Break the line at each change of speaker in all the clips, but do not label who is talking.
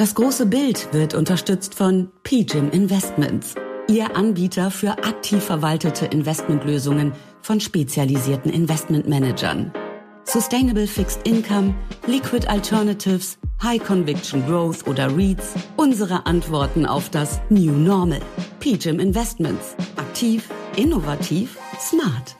Das große Bild wird unterstützt von PGIM Investments, Ihr Anbieter für aktiv verwaltete Investmentlösungen von spezialisierten Investmentmanagern. Sustainable Fixed Income, Liquid Alternatives, High Conviction Growth oder REITs. Unsere Antworten auf das New Normal. PGIM Investments. Aktiv, innovativ, smart.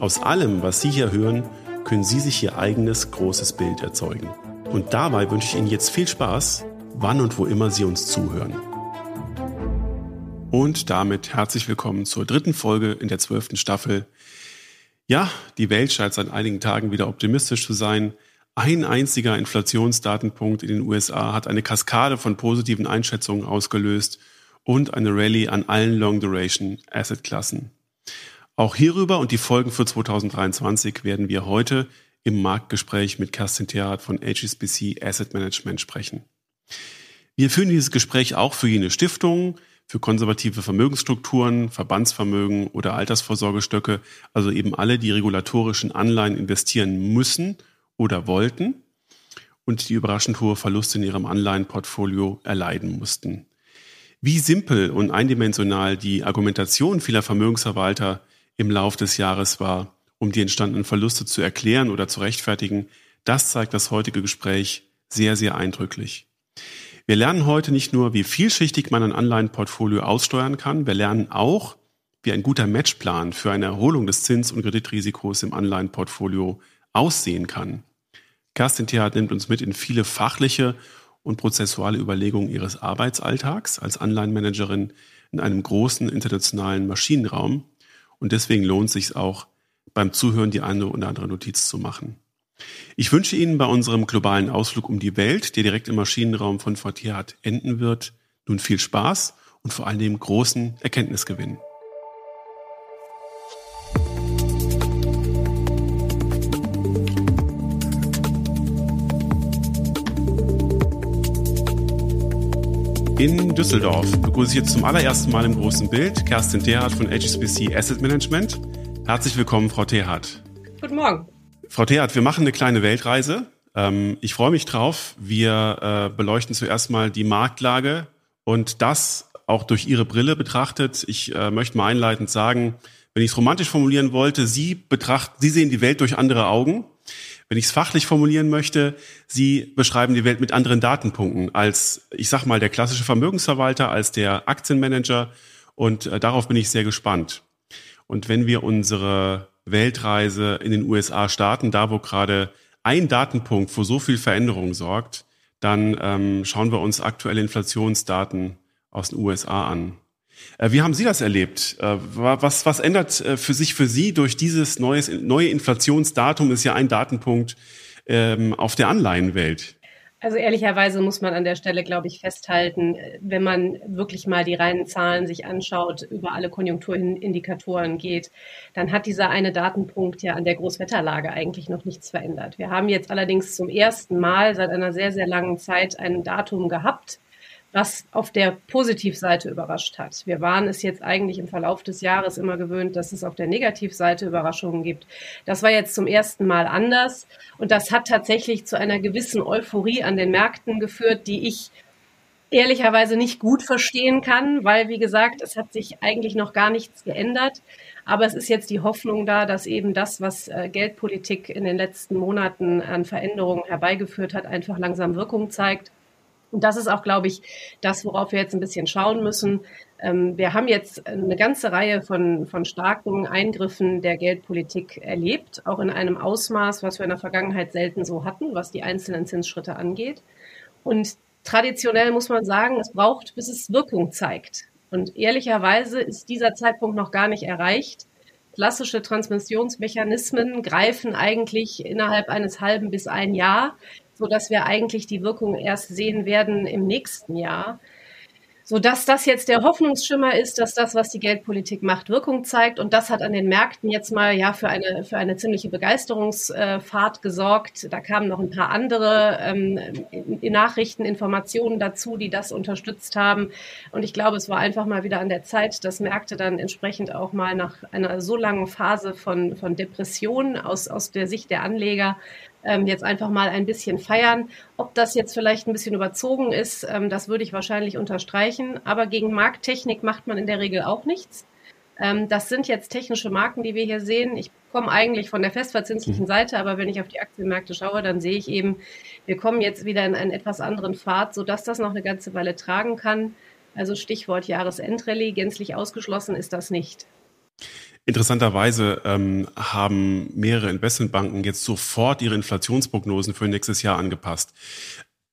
Aus allem, was Sie hier hören, können Sie sich Ihr eigenes großes Bild erzeugen. Und dabei wünsche ich Ihnen jetzt viel Spaß, wann und wo immer Sie uns zuhören. Und damit herzlich willkommen zur dritten Folge in der zwölften Staffel. Ja, die Welt scheint seit einigen Tagen wieder optimistisch zu sein. Ein einziger Inflationsdatenpunkt in den USA hat eine Kaskade von positiven Einschätzungen ausgelöst und eine Rallye an allen Long-Duration-Asset-Klassen. Auch hierüber und die Folgen für 2023 werden wir heute im Marktgespräch mit Kerstin Theat von HSBC Asset Management sprechen. Wir führen dieses Gespräch auch für jene Stiftungen, für konservative Vermögensstrukturen, Verbandsvermögen oder Altersvorsorgestöcke, also eben alle, die regulatorischen Anleihen investieren müssen oder wollten und die überraschend hohe Verluste in ihrem Anleihenportfolio erleiden mussten. Wie simpel und eindimensional die Argumentation vieler Vermögensverwalter im Lauf des Jahres war, um die entstandenen Verluste zu erklären oder zu rechtfertigen, das zeigt das heutige Gespräch sehr, sehr eindrücklich. Wir lernen heute nicht nur, wie vielschichtig man ein Anleihenportfolio aussteuern kann, wir lernen auch, wie ein guter Matchplan für eine Erholung des Zins- und Kreditrisikos im Anleihenportfolio aussehen kann. Kerstin Theat nimmt uns mit in viele fachliche und prozessuale Überlegungen ihres Arbeitsalltags als Anleihenmanagerin in einem großen internationalen Maschinenraum und deswegen lohnt es sich auch, beim Zuhören die eine oder andere Notiz zu machen. Ich wünsche Ihnen bei unserem globalen Ausflug um die Welt, der direkt im Maschinenraum von Fortiat enden wird, nun viel Spaß und vor allem großen Erkenntnisgewinn. In Düsseldorf begrüße ich jetzt zum allerersten Mal im großen Bild Kerstin Terhardt von HSBC Asset Management. Herzlich willkommen, Frau Terhardt.
Guten Morgen.
Frau Terhardt, wir machen eine kleine Weltreise. Ähm, ich freue mich drauf. Wir äh, beleuchten zuerst mal die Marktlage und das auch durch Ihre Brille betrachtet. Ich äh, möchte mal einleitend sagen, wenn ich es romantisch formulieren wollte, Sie betrachten, Sie sehen die Welt durch andere Augen. Wenn ich es fachlich formulieren möchte, Sie beschreiben die Welt mit anderen Datenpunkten als, ich sag mal, der klassische Vermögensverwalter, als der Aktienmanager. Und äh, darauf bin ich sehr gespannt. Und wenn wir unsere Weltreise in den USA starten, da wo gerade ein Datenpunkt für so viel Veränderung sorgt, dann ähm, schauen wir uns aktuelle Inflationsdaten aus den USA an. Äh, wie haben Sie das erlebt? Äh, was, was ändert äh, für sich für Sie durch dieses neues, neue Inflationsdatum? Ist ja ein Datenpunkt ähm, auf der Anleihenwelt.
Also ehrlicherweise muss man an der Stelle, glaube ich, festhalten, wenn man wirklich mal die reinen Zahlen sich anschaut, über alle Konjunkturindikatoren geht, dann hat dieser eine Datenpunkt ja an der Großwetterlage eigentlich noch nichts verändert. Wir haben jetzt allerdings zum ersten Mal seit einer sehr, sehr langen Zeit ein Datum gehabt, was auf der Positivseite überrascht hat. Wir waren es jetzt eigentlich im Verlauf des Jahres immer gewöhnt, dass es auf der Negativseite Überraschungen gibt. Das war jetzt zum ersten Mal anders und das hat tatsächlich zu einer gewissen Euphorie an den Märkten geführt, die ich ehrlicherweise nicht gut verstehen kann, weil, wie gesagt, es hat sich eigentlich noch gar nichts geändert. Aber es ist jetzt die Hoffnung da, dass eben das, was äh, Geldpolitik in den letzten Monaten an Veränderungen herbeigeführt hat, einfach langsam Wirkung zeigt. Und das ist auch, glaube ich, das, worauf wir jetzt ein bisschen schauen müssen. Ähm, wir haben jetzt eine ganze Reihe von, von starken Eingriffen der Geldpolitik erlebt, auch in einem Ausmaß, was wir in der Vergangenheit selten so hatten, was die einzelnen Zinsschritte angeht. Und traditionell muss man sagen, es braucht, bis es Wirkung zeigt. Und ehrlicherweise ist dieser Zeitpunkt noch gar nicht erreicht. Klassische Transmissionsmechanismen greifen eigentlich innerhalb eines halben bis ein Jahr, so dass wir eigentlich die Wirkung erst sehen werden im nächsten Jahr so dass das jetzt der Hoffnungsschimmer ist, dass das, was die Geldpolitik macht, Wirkung zeigt. Und das hat an den Märkten jetzt mal ja für eine, für eine ziemliche Begeisterungsfahrt gesorgt. Da kamen noch ein paar andere ähm, Nachrichten, Informationen dazu, die das unterstützt haben. Und ich glaube, es war einfach mal wieder an der Zeit, dass Märkte dann entsprechend auch mal nach einer so langen Phase von, von Depression aus, aus der Sicht der Anleger ähm, jetzt einfach mal ein bisschen feiern. Ob das jetzt vielleicht ein bisschen überzogen ist, ähm, das würde ich wahrscheinlich unterstreichen. Aber gegen Markttechnik macht man in der Regel auch nichts. Ähm, das sind jetzt technische Marken, die wir hier sehen. Ich komme eigentlich von der festverzinslichen mhm. Seite, aber wenn ich auf die Aktienmärkte schaue, dann sehe ich eben, wir kommen jetzt wieder in einen etwas anderen Pfad, sodass das noch eine ganze Weile tragen kann. Also Stichwort Jahresendrallye, gänzlich ausgeschlossen ist das nicht.
Interessanterweise ähm, haben mehrere Investmentbanken jetzt sofort ihre Inflationsprognosen für nächstes Jahr angepasst.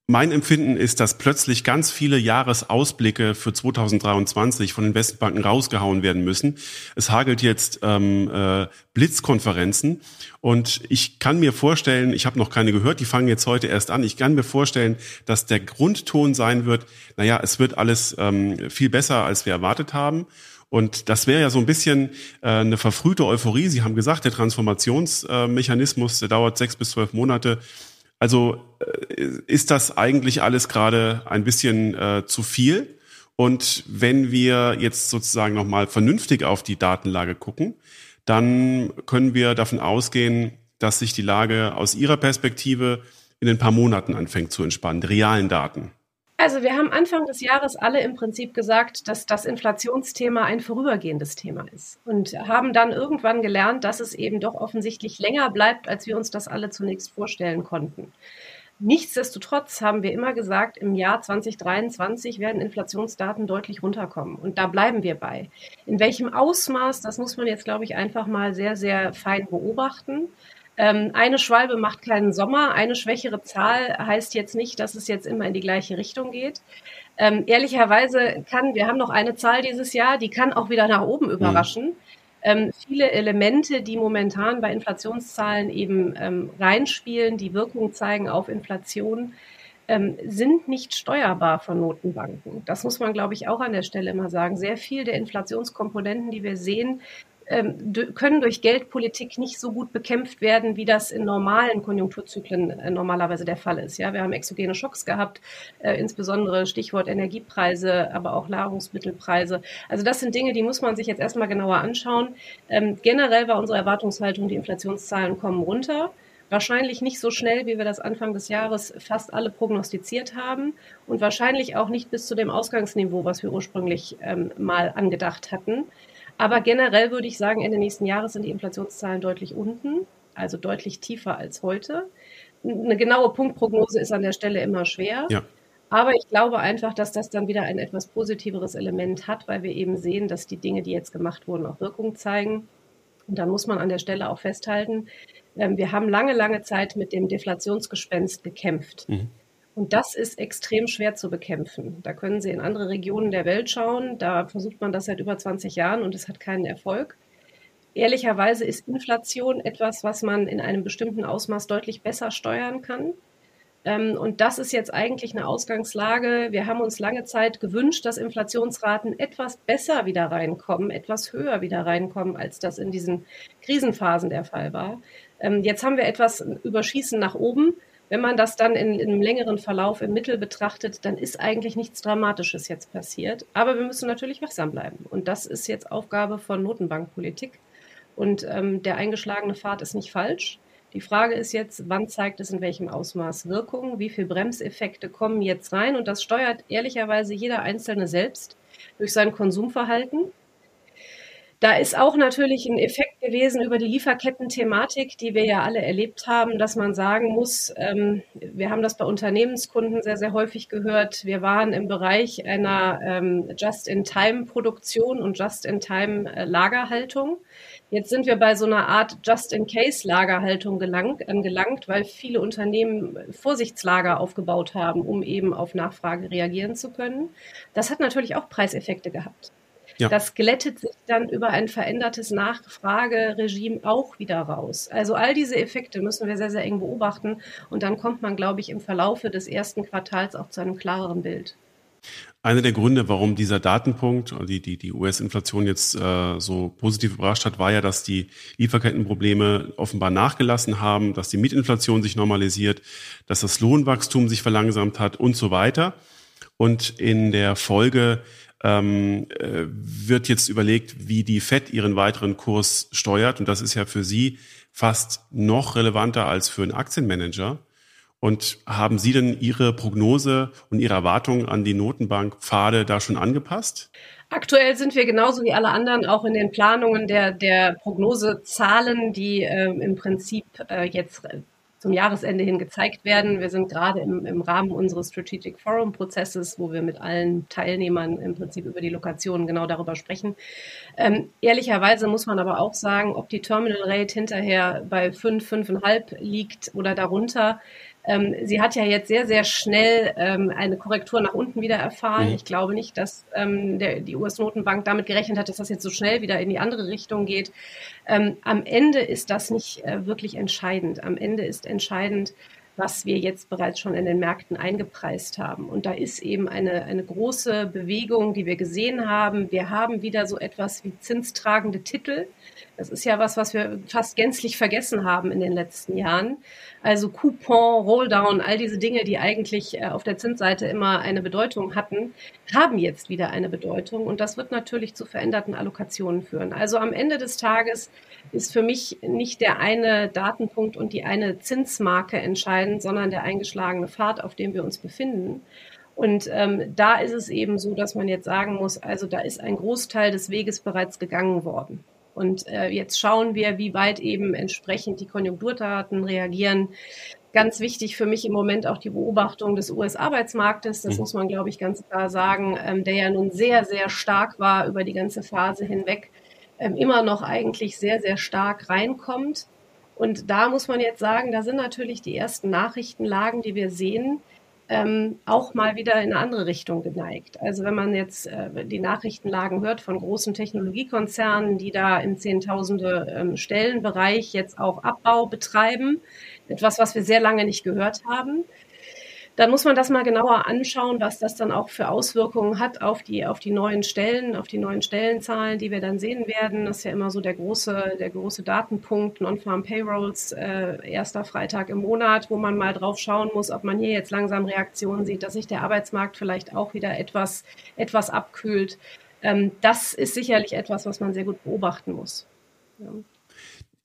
Mein Empfinden ist, dass plötzlich ganz viele Jahresausblicke für 2023 von Investmentbanken rausgehauen werden müssen. Es hagelt jetzt ähm, äh, Blitzkonferenzen und ich kann mir vorstellen, ich habe noch keine gehört, die fangen jetzt heute erst an. Ich kann mir vorstellen, dass der Grundton sein wird, naja, es wird alles ähm, viel besser, als wir erwartet haben. Und das wäre ja so ein bisschen äh, eine verfrühte Euphorie. Sie haben gesagt, der Transformationsmechanismus, der dauert sechs bis zwölf Monate. Also äh, ist das eigentlich alles gerade ein bisschen äh, zu viel? Und wenn wir jetzt sozusagen nochmal vernünftig auf die Datenlage gucken, dann können wir davon ausgehen, dass sich die Lage aus Ihrer Perspektive in ein paar Monaten anfängt zu entspannen, realen Daten.
Also wir haben Anfang des Jahres alle im Prinzip gesagt, dass das Inflationsthema ein vorübergehendes Thema ist und haben dann irgendwann gelernt, dass es eben doch offensichtlich länger bleibt, als wir uns das alle zunächst vorstellen konnten. Nichtsdestotrotz haben wir immer gesagt, im Jahr 2023 werden Inflationsdaten deutlich runterkommen. Und da bleiben wir bei. In welchem Ausmaß, das muss man jetzt, glaube ich, einfach mal sehr, sehr fein beobachten. Ähm, eine Schwalbe macht keinen Sommer. Eine schwächere Zahl heißt jetzt nicht, dass es jetzt immer in die gleiche Richtung geht. Ähm, ehrlicherweise kann, wir haben noch eine Zahl dieses Jahr, die kann auch wieder nach oben mhm. überraschen. Mhm. Ähm, viele Elemente, die momentan bei Inflationszahlen eben ähm, reinspielen, die Wirkung zeigen auf Inflation, ähm, sind nicht steuerbar von Notenbanken. Das muss man, glaube ich, auch an der Stelle immer sagen. Sehr viel der Inflationskomponenten, die wir sehen, können durch Geldpolitik nicht so gut bekämpft werden, wie das in normalen Konjunkturzyklen äh, normalerweise der Fall ist. Ja, wir haben exogene Schocks gehabt, äh, insbesondere Stichwort Energiepreise, aber auch Nahrungsmittelpreise. Also das sind Dinge, die muss man sich jetzt erstmal genauer anschauen. Ähm, generell war unsere Erwartungshaltung, die Inflationszahlen kommen runter. Wahrscheinlich nicht so schnell, wie wir das Anfang des Jahres fast alle prognostiziert haben und wahrscheinlich auch nicht bis zu dem Ausgangsniveau, was wir ursprünglich ähm, mal angedacht hatten. Aber generell würde ich sagen, Ende nächsten Jahres sind die Inflationszahlen deutlich unten, also deutlich tiefer als heute. Eine genaue Punktprognose ist an der Stelle immer schwer. Ja. Aber ich glaube einfach, dass das dann wieder ein etwas positiveres Element hat, weil wir eben sehen, dass die Dinge, die jetzt gemacht wurden, auch Wirkung zeigen. Und dann muss man an der Stelle auch festhalten, ähm, wir haben lange, lange Zeit mit dem Deflationsgespenst gekämpft. Mhm. Und das ist extrem schwer zu bekämpfen. Da können Sie in andere Regionen der Welt schauen. Da versucht man das seit über 20 Jahren und es hat keinen Erfolg. Ehrlicherweise ist Inflation etwas, was man in einem bestimmten Ausmaß deutlich besser steuern kann. Ähm, und das ist jetzt eigentlich eine Ausgangslage. Wir haben uns lange Zeit gewünscht, dass Inflationsraten etwas besser wieder reinkommen, etwas höher wieder reinkommen, als das in diesen Krisenphasen der Fall war. Ähm, jetzt haben wir etwas Überschießen nach oben. Wenn man das dann in, in, einem längeren Verlauf im Mittel betrachtet, dann ist eigentlich nichts Dramatisches jetzt passiert. Aber wir müssen natürlich wachsam bleiben. Und das ist jetzt Aufgabe von Notenbankpolitik. Und ähm, der eingeschlagene Pfad ist nicht falsch. Die Frage ist jetzt, wann zeigt es in welchem Ausmaß Wirkung? Wie viele Bremseffekte kommen jetzt rein? Und das steuert ehrlicherweise jeder Einzelne selbst durch sein Konsumverhalten. Da ist auch natürlich ein Effekt gewesen über die Lieferketten-Thematik, die wir ja alle erlebt haben, dass man sagen muss, ähm, wir haben das bei Unternehmenskunden sehr, sehr häufig gehört. Wir waren im Bereich einer ähm, Just-in-Time-Produktion und Just-in-Time-Lagerhaltung. Jetzt sind wir bei so einer Art Just-in-Case-Lagerhaltung gelangt, angelangt, weil viele Unternehmen Vorsichtslager aufgebaut haben, um eben auf Nachfrage reagieren zu können. Das hat natürlich auch Preiseffekte gehabt. Ja. Das glättet sich dann über ein verändertes Nachfrageregime auch wieder raus. Also all diese Effekte müssen wir sehr, sehr eng beobachten und dann kommt man, glaube ich, im Verlaufe des ersten Quartals auch zu einem klareren Bild.
Einer der Gründe, warum dieser Datenpunkt, die, die, die US-Inflation jetzt äh, so positiv überrascht hat, war ja, dass die Lieferkettenprobleme offenbar nachgelassen haben, dass die Mietinflation sich normalisiert, dass das Lohnwachstum sich verlangsamt hat und so weiter. Und in der Folge ähm, äh, wird jetzt überlegt, wie die FED ihren weiteren Kurs steuert. Und das ist ja für Sie fast noch relevanter als für einen Aktienmanager. Und haben Sie denn Ihre Prognose und Ihre Erwartungen an die Notenbankpfade da schon angepasst?
Aktuell sind wir genauso wie alle anderen auch in den Planungen der, der Prognosezahlen, die äh, im Prinzip äh, jetzt zum Jahresende hin gezeigt werden. Wir sind gerade im, im Rahmen unseres Strategic Forum Prozesses, wo wir mit allen Teilnehmern im Prinzip über die Lokationen genau darüber sprechen. Ähm, ehrlicherweise muss man aber auch sagen, ob die Terminal Rate hinterher bei 5, 5,5 liegt oder darunter, ähm, sie hat ja jetzt sehr, sehr schnell ähm, eine Korrektur nach unten wieder erfahren. Mhm. Ich glaube nicht, dass ähm, der, die US-Notenbank damit gerechnet hat, dass das jetzt so schnell wieder in die andere Richtung geht. Ähm, am Ende ist das nicht äh, wirklich entscheidend. Am Ende ist entscheidend, was wir jetzt bereits schon in den Märkten eingepreist haben. Und da ist eben eine, eine große Bewegung, die wir gesehen haben. Wir haben wieder so etwas wie zinstragende Titel. Das ist ja was, was wir fast gänzlich vergessen haben in den letzten Jahren. Also Coupon, Rolldown, all diese Dinge, die eigentlich äh, auf der Zinsseite immer eine Bedeutung hatten, haben jetzt wieder eine Bedeutung. Und das wird natürlich zu veränderten Allokationen führen. Also am Ende des Tages ist für mich nicht der eine Datenpunkt und die eine Zinsmarke entscheidend, sondern der eingeschlagene Pfad, auf dem wir uns befinden. Und ähm, da ist es eben so, dass man jetzt sagen muss, also da ist ein Großteil des Weges bereits gegangen worden. Und äh, jetzt schauen wir, wie weit eben entsprechend die Konjunkturdaten reagieren. Ganz wichtig für mich im Moment auch die Beobachtung des US-Arbeitsmarktes. Das mhm. muss man, glaube ich, ganz klar sagen, ähm, der ja nun sehr, sehr stark war über die ganze Phase hinweg, immer noch eigentlich sehr, sehr stark reinkommt. Und da muss man jetzt sagen, da sind natürlich die ersten Nachrichtenlagen, die wir sehen, ähm, auch mal wieder in eine andere Richtung geneigt. Also wenn man jetzt äh, die Nachrichtenlagen hört von großen Technologiekonzernen, die da im Zehntausende ähm, Stellenbereich jetzt auch Abbau betreiben, etwas, was wir sehr lange nicht gehört haben, dann muss man das mal genauer anschauen, was das dann auch für Auswirkungen hat auf die, auf die neuen Stellen, auf die neuen Stellenzahlen, die wir dann sehen werden. Das ist ja immer so der große, der große Datenpunkt, Non-Farm Payrolls, äh, erster Freitag im Monat, wo man mal drauf schauen muss, ob man hier jetzt langsam Reaktionen sieht, dass sich der Arbeitsmarkt vielleicht auch wieder etwas, etwas abkühlt. Ähm, das ist sicherlich etwas, was man sehr gut beobachten muss. Ja.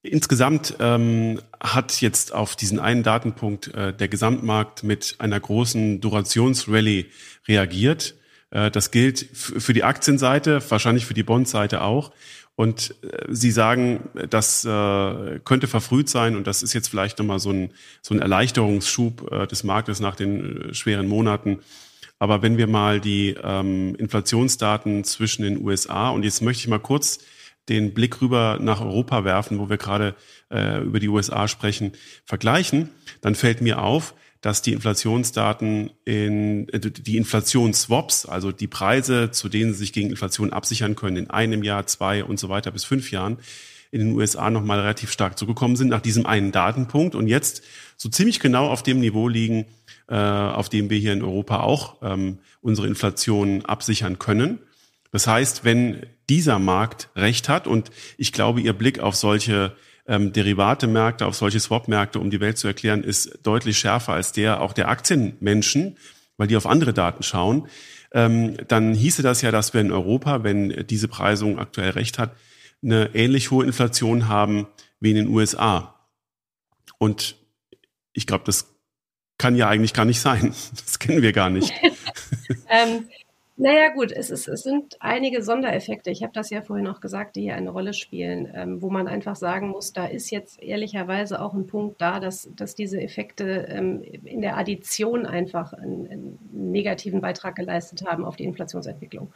Insgesamt ähm, hat jetzt auf diesen einen Datenpunkt äh, der Gesamtmarkt mit einer großen Durationsrallye reagiert. Äh, das gilt für die Aktienseite, wahrscheinlich für die Bondseite auch. Und äh, Sie sagen, das äh, könnte verfrüht sein und das ist jetzt vielleicht nochmal so ein, so ein Erleichterungsschub äh, des Marktes nach den äh, schweren Monaten. Aber wenn wir mal die ähm, Inflationsdaten zwischen den USA und jetzt möchte ich mal kurz den Blick rüber nach Europa werfen, wo wir gerade äh, über die USA sprechen, vergleichen, dann fällt mir auf, dass die Inflationsdaten in äh, die Inflationsswaps, also die Preise, zu denen sie sich gegen Inflation absichern können, in einem Jahr, zwei und so weiter bis fünf Jahren, in den USA nochmal relativ stark zurückgekommen sind nach diesem einen Datenpunkt und jetzt so ziemlich genau auf dem Niveau liegen, äh, auf dem wir hier in Europa auch ähm, unsere Inflation absichern können. Das heißt, wenn dieser Markt recht hat und ich glaube, Ihr Blick auf solche ähm, Derivate-Märkte, auf solche Swap-Märkte, um die Welt zu erklären, ist deutlich schärfer als der auch der Aktienmenschen, weil die auf andere Daten schauen. Ähm, dann hieße das ja, dass wir in Europa, wenn diese Preisung aktuell recht hat, eine ähnlich hohe Inflation haben wie in den USA. Und ich glaube, das kann ja eigentlich gar nicht sein. Das kennen wir gar nicht.
ähm, naja gut, es, ist, es sind einige Sondereffekte, ich habe das ja vorhin auch gesagt, die hier eine Rolle spielen, ähm, wo man einfach sagen muss, da ist jetzt ehrlicherweise auch ein Punkt da, dass, dass diese Effekte ähm, in der Addition einfach einen, einen negativen Beitrag geleistet haben auf die Inflationsentwicklung.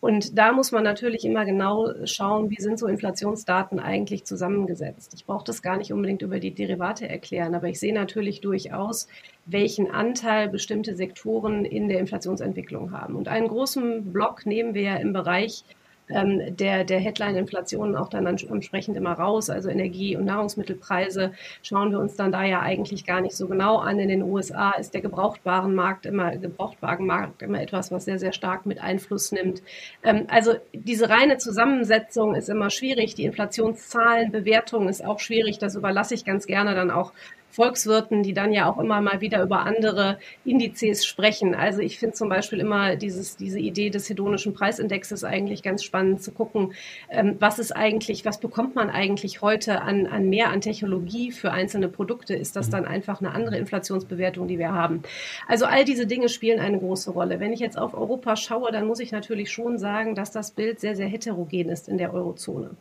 Und da muss man natürlich immer genau schauen, wie sind so Inflationsdaten eigentlich zusammengesetzt. Ich brauche das gar nicht unbedingt über die Derivate erklären, aber ich sehe natürlich durchaus, welchen Anteil bestimmte Sektoren in der Inflationsentwicklung haben. Und einen großen Block nehmen wir ja im Bereich ähm, der, der Headline-Inflation auch dann entsprechend immer raus. Also Energie- und Nahrungsmittelpreise schauen wir uns dann da ja eigentlich gar nicht so genau an. In den USA ist der Gebrauchtwarenmarkt immer, Gebrauchtwagenmarkt immer etwas, was sehr, sehr stark mit Einfluss nimmt. Ähm, also diese reine Zusammensetzung ist immer schwierig. Die Inflationszahlen, Bewertung ist auch schwierig. Das überlasse ich ganz gerne dann auch Volkswirten, die dann ja auch immer mal wieder über andere Indizes sprechen. Also ich finde zum Beispiel immer dieses, diese Idee des hedonischen Preisindexes eigentlich ganz spannend zu gucken, ähm, was ist eigentlich, was bekommt man eigentlich heute an, an mehr an Technologie für einzelne Produkte? Ist das dann einfach eine andere Inflationsbewertung, die wir haben? Also all diese Dinge spielen eine große Rolle. Wenn ich jetzt auf Europa schaue, dann muss ich natürlich schon sagen, dass das Bild sehr, sehr heterogen ist in der Eurozone.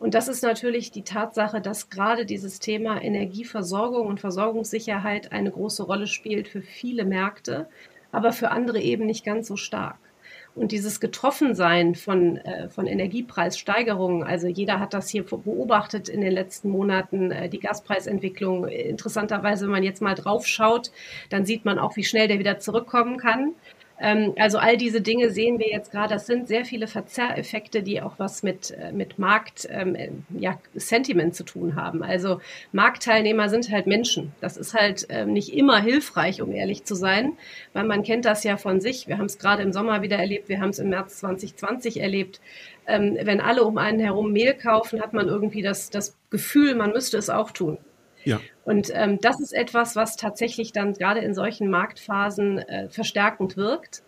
Und das ist natürlich die Tatsache, dass gerade dieses Thema Energieversorgung und Versorgungssicherheit eine große Rolle spielt für viele Märkte, aber für andere eben nicht ganz so stark. Und dieses Getroffensein von, äh, von Energiepreissteigerungen, also jeder hat das hier beobachtet in den letzten Monaten, äh, die Gaspreisentwicklung. Interessanterweise, wenn man jetzt mal drauf schaut, dann sieht man auch, wie schnell der wieder zurückkommen kann. Ähm, also all diese Dinge sehen wir jetzt gerade. Das sind sehr viele Verzerreffekte, die auch was mit, äh, mit Markt, ähm, äh, ja, Sentiment zu tun haben. Also Marktteilnehmer sind halt Menschen. Das ist halt ähm, nicht immer hilfreich, um ehrlich zu sein, weil man kennt das ja von sich. Wir haben es gerade im Sommer wieder erlebt. Wir haben es im März 2020 erlebt. Ähm, wenn alle um einen herum Mehl kaufen, hat man irgendwie das, das Gefühl, man müsste es auch tun. Ja. Und ähm, das ist etwas, was tatsächlich dann gerade in solchen Marktphasen äh, verstärkend wirkt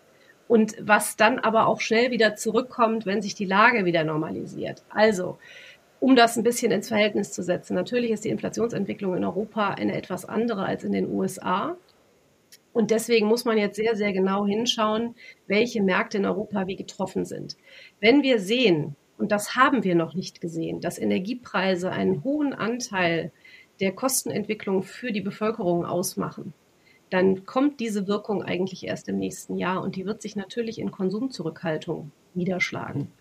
und was dann aber auch schnell wieder zurückkommt, wenn sich die Lage wieder normalisiert. Also, um das ein bisschen ins Verhältnis zu setzen, natürlich ist die Inflationsentwicklung in Europa eine etwas andere als in den USA. Und deswegen muss man jetzt sehr, sehr genau hinschauen, welche Märkte in Europa wie getroffen sind. Wenn wir sehen, und das haben wir noch nicht gesehen, dass Energiepreise einen hohen Anteil der Kostenentwicklung für die Bevölkerung ausmachen, dann kommt diese Wirkung eigentlich erst im nächsten Jahr und die wird sich natürlich in Konsumzurückhaltung niederschlagen.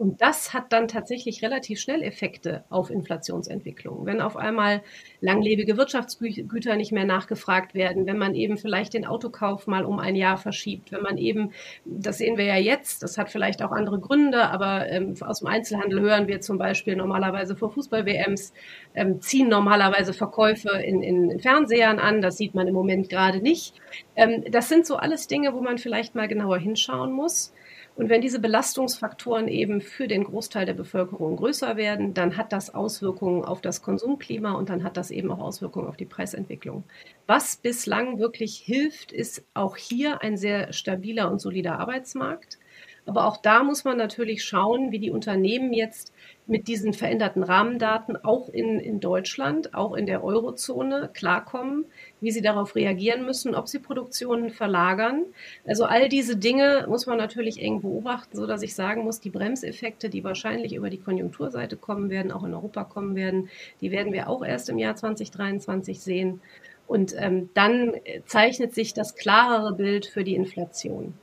Und das hat dann tatsächlich relativ schnell Effekte auf Inflationsentwicklung. Wenn auf einmal langlebige Wirtschaftsgüter nicht mehr nachgefragt werden, wenn man eben vielleicht den Autokauf mal um ein Jahr verschiebt, wenn man eben, das sehen wir ja jetzt, das hat vielleicht auch andere Gründe, aber ähm, aus dem Einzelhandel hören wir zum Beispiel normalerweise vor Fußball-WMs, ähm, ziehen normalerweise Verkäufe in, in, in, Fernsehern an, das sieht man im Moment gerade nicht. Ähm, das sind so alles Dinge, wo man vielleicht mal genauer hinschauen muss. Und wenn diese Belastungsfaktoren eben für den Großteil der Bevölkerung größer werden, dann hat das Auswirkungen auf das Konsumklima und dann hat das eben auch Auswirkungen auf die Preisentwicklung. Was bislang wirklich hilft, ist auch hier ein sehr stabiler und solider Arbeitsmarkt. Aber auch da muss man natürlich schauen, wie die Unternehmen jetzt mit diesen veränderten Rahmendaten auch in, in Deutschland, auch in der Eurozone klarkommen, wie sie darauf reagieren müssen, ob sie Produktionen verlagern. Also all diese Dinge muss man natürlich eng beobachten, so dass ich sagen muss, die Bremseffekte, die wahrscheinlich über die Konjunkturseite kommen werden, auch in Europa kommen werden, die werden wir auch erst im Jahr 2023 sehen. Und ähm, dann zeichnet sich das klarere Bild für die Inflation.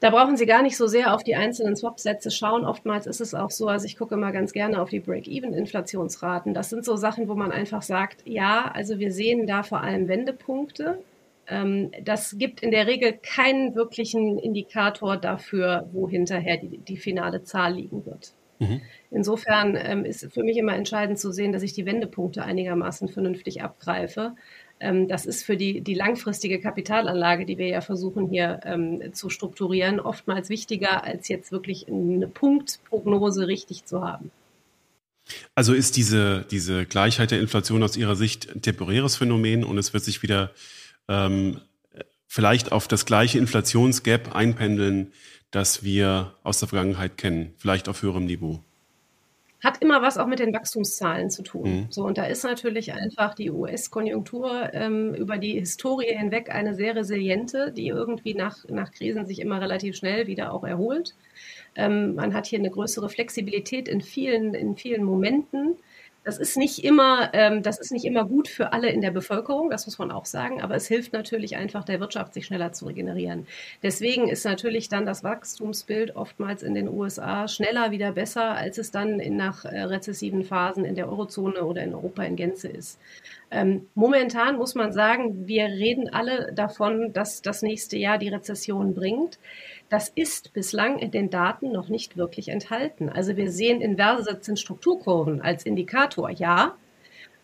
Da brauchen Sie gar nicht so sehr auf die einzelnen Swap-Sätze schauen. Oftmals ist es auch so, also ich gucke immer ganz gerne auf die Break-Even-Inflationsraten. Das sind so Sachen, wo man einfach sagt, ja, also wir sehen da vor allem Wendepunkte. Ähm, das gibt in der Regel keinen wirklichen Indikator dafür, wo hinterher die, die finale Zahl liegen wird. Mhm. Insofern ähm, ist für mich immer entscheidend zu sehen, dass ich die Wendepunkte einigermaßen vernünftig abgreife das ist für die, die langfristige Kapitalanlage, die wir ja versuchen hier ähm, zu strukturieren, oftmals wichtiger, als jetzt wirklich eine Punktprognose richtig zu haben.
Also ist diese, diese Gleichheit der Inflation aus Ihrer Sicht ein temporäres Phänomen und es wird sich wieder ähm, vielleicht auf das gleiche Inflationsgap einpendeln, das wir aus der Vergangenheit kennen, vielleicht auf höherem Niveau?
Hat immer was auch mit den Wachstumszahlen zu tun. Mhm. So, und da ist natürlich einfach die US-Konjunktur ähm, über die Historie hinweg eine sehr resiliente, die irgendwie nach, nach Krisen sich immer relativ schnell wieder auch erholt. Ähm, man hat hier eine größere Flexibilität in vielen, in vielen Momenten. Das ist nicht immer, ähm, das ist nicht immer gut für alle in der Bevölkerung, das muss man auch sagen, aber es hilft natürlich einfach der Wirtschaft, sich schneller zu regenerieren. Deswegen ist natürlich dann das Wachstumsbild oftmals in den USA schneller wieder besser, als es dann in, nach äh, rezessiven Phasen in der Eurozone oder in Europa in Gänze ist. Ähm, momentan muss man sagen, wir reden alle davon, dass das nächste Jahr die Rezession bringt. Das ist bislang in den Daten noch nicht wirklich enthalten. Also wir sehen inverse Zinsstrukturkurven als Indikator, ja,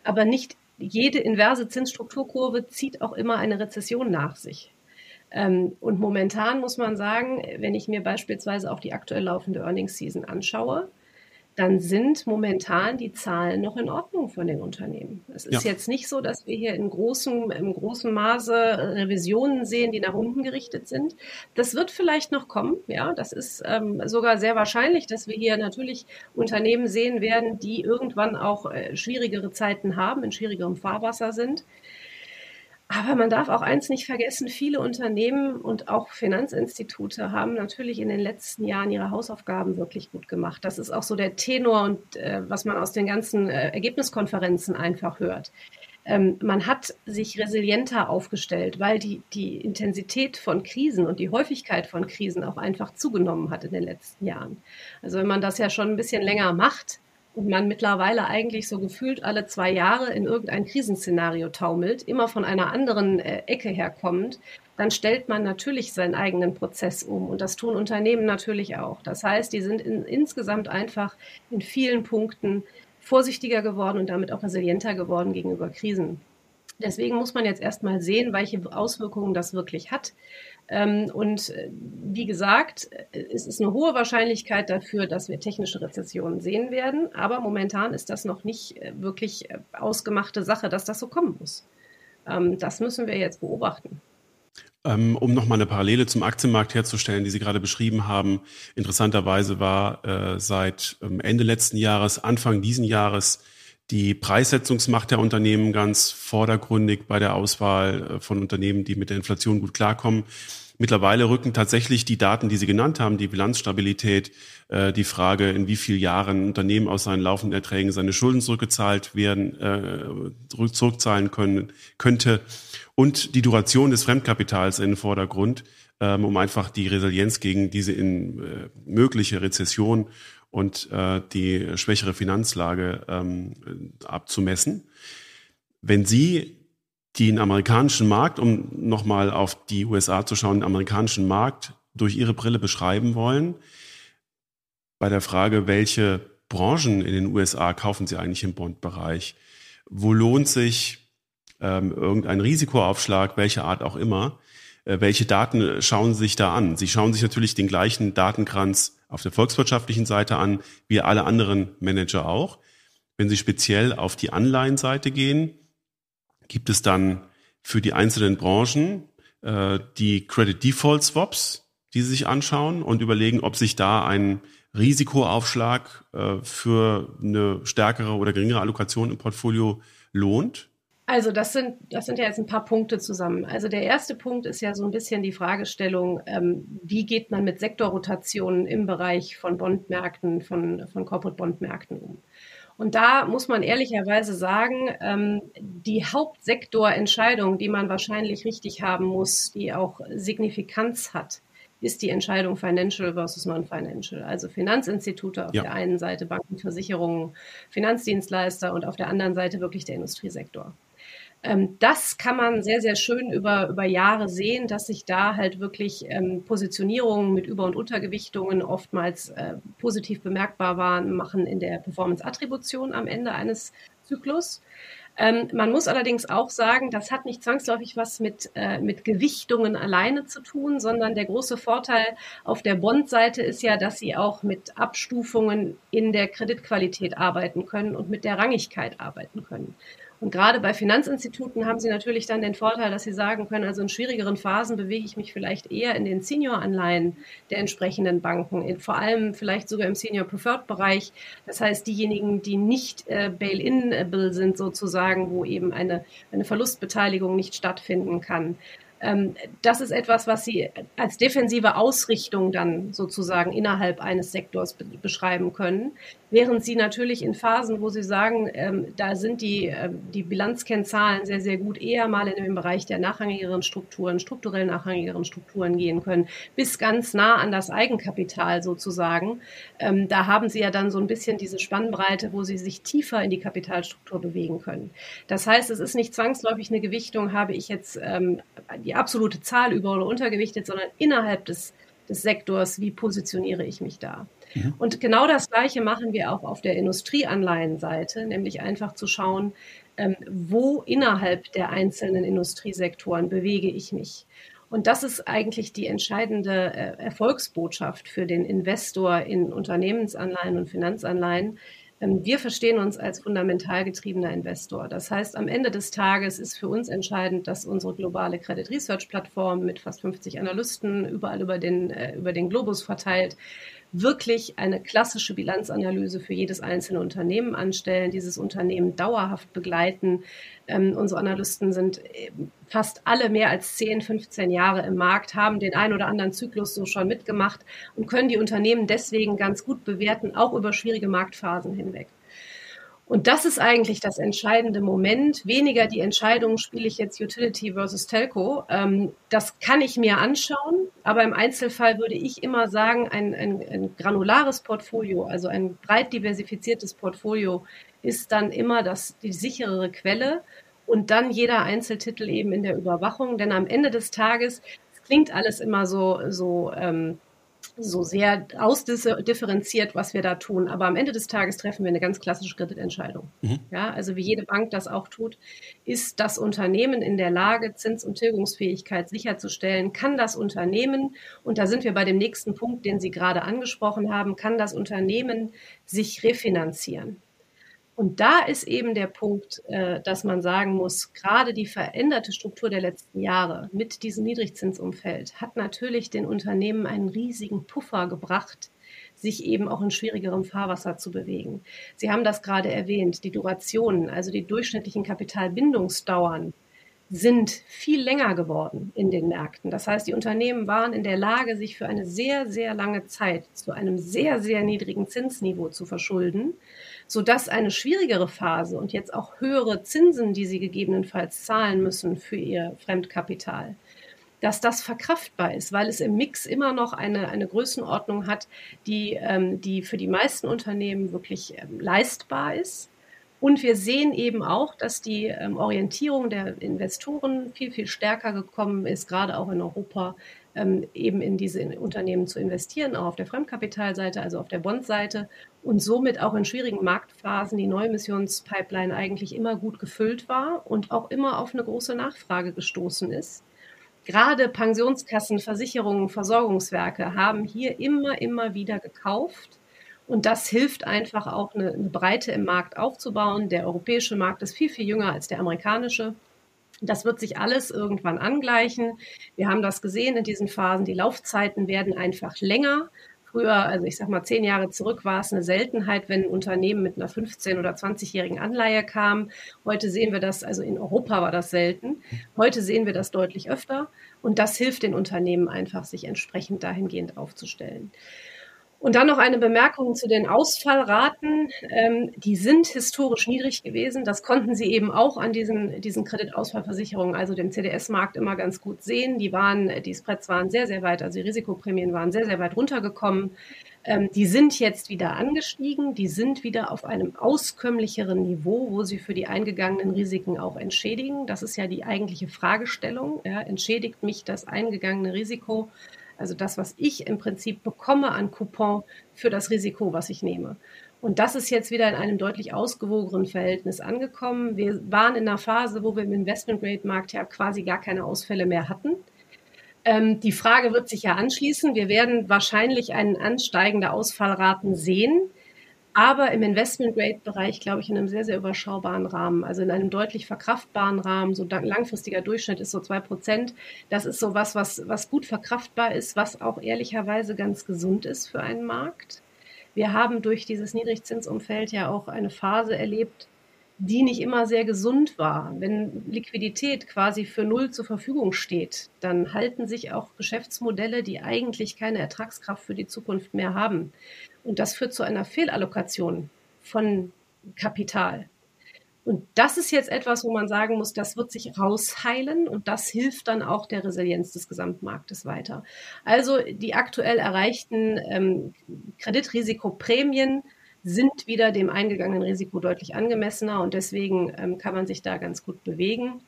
aber nicht jede inverse Zinsstrukturkurve zieht auch immer eine Rezession nach sich. Ähm, und momentan muss man sagen, wenn ich mir beispielsweise auch die aktuell laufende Earnings Season anschaue, dann sind momentan die Zahlen noch in Ordnung von den Unternehmen. Es ist ja. jetzt nicht so, dass wir hier in großem, im großen Maße Revisionen sehen, die nach unten gerichtet sind. Das wird vielleicht noch kommen. Ja, das ist ähm, sogar sehr wahrscheinlich, dass wir hier natürlich Unternehmen sehen werden, die irgendwann auch äh, schwierigere Zeiten haben, in schwierigerem Fahrwasser sind. Aber man darf auch eins nicht vergessen, viele Unternehmen und auch Finanzinstitute haben natürlich in den letzten Jahren ihre Hausaufgaben wirklich gut gemacht. Das ist auch so der Tenor und äh, was man aus den ganzen äh, Ergebniskonferenzen einfach hört. Ähm, man hat sich resilienter aufgestellt, weil die, die Intensität von Krisen und die Häufigkeit von Krisen auch einfach zugenommen hat in den letzten Jahren. Also wenn man das ja schon ein bisschen länger macht, und man mittlerweile eigentlich so gefühlt alle zwei Jahre in irgendein Krisenszenario taumelt, immer von einer anderen äh, Ecke herkommend, dann stellt man natürlich seinen eigenen Prozess um. Und das tun Unternehmen natürlich auch. Das heißt, die sind in, insgesamt einfach in vielen Punkten vorsichtiger geworden und damit auch resilienter geworden gegenüber Krisen. Deswegen muss man jetzt erstmal sehen, welche Auswirkungen das wirklich hat. Ähm, und äh, wie gesagt, es ist eine hohe Wahrscheinlichkeit dafür, dass wir technische Rezessionen sehen werden. Aber momentan ist das noch nicht äh, wirklich äh, ausgemachte Sache, dass das so kommen muss. Ähm, das müssen wir jetzt beobachten.
Ähm, um nochmal eine Parallele zum Aktienmarkt herzustellen, die Sie gerade beschrieben haben. Interessanterweise war seit Ende letzten Jahres, Anfang diesen Jahres die Preissetzungsmacht der Unternehmen ganz vordergründig bei der Auswahl äh, von Unternehmen, die mit der Inflation gut klarkommen. Mittlerweile rücken tatsächlich die Daten, die Sie genannt haben, die Bilanzstabilität, äh, die Frage, in wie vielen Jahren Unternehmen aus seinen laufenden Erträgen seine Schulden zurückgezahlt werden, äh, zurückzahlen können, könnte und die Duration des Fremdkapitals in den Vordergrund, ähm, um einfach die Resilienz gegen diese in, äh, mögliche Rezession und äh, die schwächere Finanzlage ähm, abzumessen. Wenn Sie den amerikanischen Markt, um nochmal auf die USA zu schauen, den amerikanischen Markt durch Ihre Brille beschreiben wollen, bei der Frage, welche Branchen in den USA kaufen Sie eigentlich im Bondbereich? Wo lohnt sich ähm, irgendein Risikoaufschlag, welche Art auch immer? Äh, welche Daten schauen Sie sich da an? Sie schauen sich natürlich den gleichen Datenkranz auf der volkswirtschaftlichen Seite an, wie alle anderen Manager auch. Wenn Sie speziell auf die Anleihenseite gehen, gibt es dann für die einzelnen Branchen äh, die Credit Default Swaps, die Sie sich anschauen und überlegen, ob sich da ein Risikoaufschlag äh, für eine stärkere oder geringere Allokation im Portfolio lohnt.
Also das sind, das sind ja jetzt ein paar Punkte zusammen. Also der erste Punkt ist ja so ein bisschen die Fragestellung, ähm, wie geht man mit Sektorrotationen im Bereich von Bondmärkten, von, von Corporate Bondmärkten um? Und da muss man ehrlicherweise sagen, ähm, die Hauptsektorentscheidung, die man wahrscheinlich richtig haben muss, die auch Signifikanz hat, ist die Entscheidung Financial versus Non-Financial. Also Finanzinstitute auf ja. der einen Seite, Banken, Versicherungen, Finanzdienstleister und auf der anderen Seite wirklich der Industriesektor. Ähm, das kann man sehr, sehr schön über, über Jahre sehen, dass sich da halt wirklich ähm, Positionierungen mit Über- und Untergewichtungen oftmals äh, positiv bemerkbar waren, machen in der Performance-Attribution am Ende eines Zyklus. Ähm, man muss allerdings auch sagen, das hat nicht zwangsläufig was mit, äh, mit Gewichtungen alleine zu tun, sondern der große Vorteil auf der Bond-Seite ist ja, dass sie auch mit Abstufungen in der Kreditqualität arbeiten können und mit der Rangigkeit arbeiten können. Und gerade bei Finanzinstituten haben sie natürlich dann den Vorteil, dass sie sagen können, also in schwierigeren Phasen bewege ich mich vielleicht eher in den Senior-Anleihen der entsprechenden Banken, in, vor allem vielleicht sogar im Senior-Preferred-Bereich. Das heißt, diejenigen, die nicht äh, bail-in-able sind sozusagen, wo eben eine, eine Verlustbeteiligung nicht stattfinden kann. Ähm, das ist etwas, was Sie als defensive Ausrichtung dann sozusagen innerhalb eines Sektors beschreiben können. Während Sie natürlich in Phasen, wo Sie sagen, ähm, da sind die, äh, die Bilanzkennzahlen sehr, sehr gut, eher mal in den Bereich der nachrangigeren Strukturen, strukturell nachrangigeren Strukturen gehen können, bis ganz nah an das Eigenkapital sozusagen. Ähm, da haben Sie ja dann so ein bisschen diese Spannbreite, wo Sie sich tiefer in die Kapitalstruktur bewegen können. Das heißt, es ist nicht zwangsläufig eine Gewichtung, habe ich jetzt ähm, die absolute Zahl über- oder untergewichtet, sondern innerhalb des, des Sektors, wie positioniere ich mich da? Mhm. Und genau das Gleiche machen wir auch auf der Industrieanleihenseite, nämlich einfach zu schauen, ähm, wo innerhalb der einzelnen Industriesektoren bewege ich mich. Und das ist eigentlich die entscheidende äh, Erfolgsbotschaft für den Investor in Unternehmensanleihen und Finanzanleihen. Ähm, wir verstehen uns als fundamental getriebener Investor. Das heißt, am Ende des Tages ist für uns entscheidend, dass unsere globale Credit Research Plattform mit fast 50 Analysten überall über den, äh, über den Globus verteilt wirklich eine klassische Bilanzanalyse für jedes einzelne Unternehmen anstellen, dieses Unternehmen dauerhaft begleiten. Ähm, unsere Analysten sind äh, fast alle mehr als 10, 15 Jahre im Markt, haben den ein oder anderen Zyklus so schon mitgemacht und können die Unternehmen deswegen ganz gut bewerten, auch über schwierige Marktphasen hinweg. Und das ist eigentlich das entscheidende Moment. Weniger die Entscheidung, spiele ich jetzt Utility versus Telco. Ähm, das kann ich mir anschauen, aber im Einzelfall würde ich immer sagen, ein, ein, ein granulares Portfolio, also ein breit diversifiziertes Portfolio, ist dann immer das, die sicherere Quelle und dann jeder Einzeltitel eben in der Überwachung. Denn am Ende des Tages, es klingt alles immer so, so ähm, so sehr ausdifferenziert, was wir da tun. Aber am Ende des Tages treffen wir eine ganz klassische Kreditentscheidung. Mhm. Ja, also wie jede Bank das auch tut, ist das Unternehmen in der Lage, Zins- und Tilgungsfähigkeit sicherzustellen. Kann das Unternehmen, und da sind wir bei dem nächsten Punkt, den Sie gerade angesprochen haben, kann das Unternehmen sich refinanzieren? Und da ist eben der Punkt, äh, dass man sagen muss, gerade die veränderte Struktur der letzten Jahre mit diesem Niedrigzinsumfeld hat natürlich den Unternehmen einen riesigen Puffer gebracht, sich eben auch in schwierigerem Fahrwasser zu bewegen. Sie haben das gerade erwähnt, die Durationen, also die durchschnittlichen Kapitalbindungsdauern sind viel länger geworden in den Märkten. Das heißt, die Unternehmen waren in der Lage, sich für eine sehr, sehr lange Zeit zu einem sehr, sehr niedrigen Zinsniveau zu verschulden sodass eine schwierigere Phase und jetzt auch höhere Zinsen, die sie gegebenenfalls zahlen müssen für ihr Fremdkapital, dass das verkraftbar ist, weil es im Mix immer noch eine, eine Größenordnung hat, die, ähm, die für die meisten Unternehmen wirklich ähm, leistbar ist. Und wir sehen eben auch, dass die ähm, Orientierung der Investoren viel, viel stärker gekommen ist, gerade auch in Europa, ähm, eben in diese Unternehmen zu investieren, auch auf der Fremdkapitalseite, also auf der Bondseite und somit auch in schwierigen Marktphasen die Neuemissionspipeline eigentlich immer gut gefüllt war und auch immer auf eine große Nachfrage gestoßen ist. Gerade Pensionskassen, Versicherungen, Versorgungswerke haben hier immer, immer wieder gekauft. Und das hilft einfach auch eine, eine Breite im Markt aufzubauen. Der europäische Markt ist viel, viel jünger als der amerikanische. Das wird sich alles irgendwann angleichen. Wir haben das gesehen in diesen Phasen. Die Laufzeiten werden einfach länger. Früher, also ich sag mal zehn Jahre zurück, war es eine Seltenheit, wenn ein Unternehmen mit einer 15- oder 20-jährigen Anleihe kam. Heute sehen wir das, also in Europa war das selten. Heute sehen wir das deutlich öfter. Und das hilft den Unternehmen einfach, sich entsprechend dahingehend aufzustellen. Und dann noch eine Bemerkung zu den Ausfallraten. Ähm, die sind historisch niedrig gewesen. Das konnten Sie eben auch an diesen, diesen Kreditausfallversicherungen, also dem CDS-Markt, immer ganz gut sehen. Die waren, die Spreads waren sehr, sehr weit, also die Risikoprämien waren sehr, sehr weit runtergekommen. Ähm, die sind jetzt wieder angestiegen. Die sind wieder auf einem auskömmlicheren Niveau, wo sie für die eingegangenen Risiken auch entschädigen. Das ist ja die eigentliche Fragestellung. Ja, entschädigt mich das eingegangene Risiko? Also das, was ich im Prinzip bekomme an Coupon für das Risiko, was ich nehme. Und das ist jetzt wieder in einem deutlich ausgewogenen Verhältnis angekommen. Wir waren in einer Phase, wo wir im Investment-Grade-Markt ja quasi gar keine Ausfälle mehr hatten. Ähm, die Frage wird sich ja anschließen. Wir werden wahrscheinlich einen Ansteigen der Ausfallraten sehen. Aber im Investment-Grade-Bereich, glaube ich, in einem sehr, sehr überschaubaren Rahmen, also in einem deutlich verkraftbaren Rahmen. So langfristiger Durchschnitt ist so zwei Prozent. Das ist so was, was, was gut verkraftbar ist, was auch ehrlicherweise ganz gesund ist für einen Markt. Wir haben durch dieses Niedrigzinsumfeld ja auch eine Phase erlebt, die nicht immer sehr gesund war. Wenn Liquidität quasi für null zur Verfügung steht, dann halten sich auch Geschäftsmodelle, die eigentlich keine Ertragskraft für die Zukunft mehr haben. Und das führt zu einer Fehlallokation von Kapital. Und das ist jetzt etwas, wo man sagen muss, das wird sich rausheilen und das hilft dann auch der Resilienz des Gesamtmarktes weiter. Also die aktuell erreichten ähm, Kreditrisikoprämien sind wieder dem eingegangenen Risiko deutlich angemessener und deswegen ähm, kann man sich da ganz gut bewegen.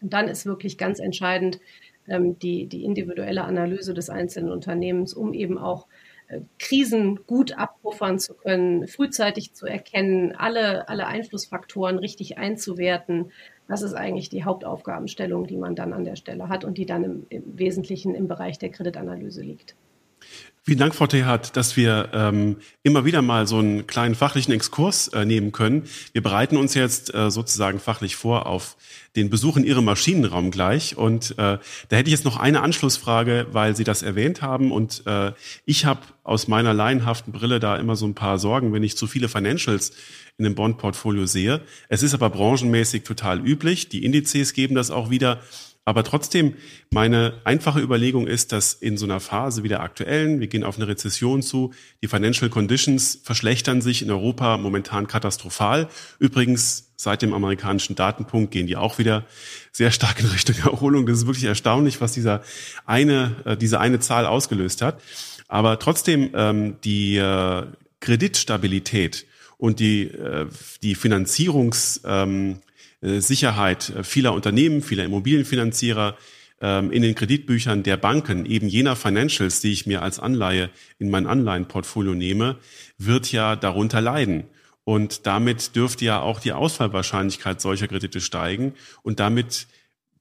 Und dann ist wirklich ganz entscheidend ähm, die, die individuelle Analyse des einzelnen Unternehmens, um eben auch Krisen gut abpuffern zu können, frühzeitig zu erkennen, alle, alle Einflussfaktoren richtig einzuwerten. Das ist eigentlich die Hauptaufgabenstellung, die man dann an der Stelle hat und die dann im, im Wesentlichen im Bereich der Kreditanalyse liegt.
Vielen Dank, Frau Tehat, dass wir ähm, immer wieder mal so einen kleinen fachlichen Exkurs äh, nehmen können. Wir bereiten uns jetzt äh, sozusagen fachlich vor auf den Besuch in Ihrem Maschinenraum gleich. Und äh, da hätte ich jetzt noch eine Anschlussfrage, weil Sie das erwähnt haben. Und äh, ich habe aus meiner laienhaften Brille da immer so ein paar Sorgen, wenn ich zu viele Financials in dem Bond-Portfolio sehe. Es ist aber branchenmäßig total üblich. Die Indizes geben das auch wieder. Aber trotzdem, meine einfache Überlegung ist, dass in so einer Phase wie der aktuellen, wir gehen auf eine Rezession zu, die Financial Conditions verschlechtern sich in Europa momentan katastrophal. Übrigens, seit dem amerikanischen Datenpunkt gehen die auch wieder sehr stark in Richtung Erholung. Das ist wirklich erstaunlich, was dieser eine, äh, diese eine Zahl ausgelöst hat. Aber trotzdem, ähm, die äh, Kreditstabilität und die, äh, die Finanzierungs, ähm, äh, Sicherheit äh, vieler Unternehmen, vieler Immobilienfinanzierer ähm, in den Kreditbüchern der Banken, eben jener Financials, die ich mir als Anleihe in mein Anleihenportfolio nehme, wird ja darunter leiden. Und damit dürfte ja auch die Ausfallwahrscheinlichkeit solcher Kredite steigen. Und damit,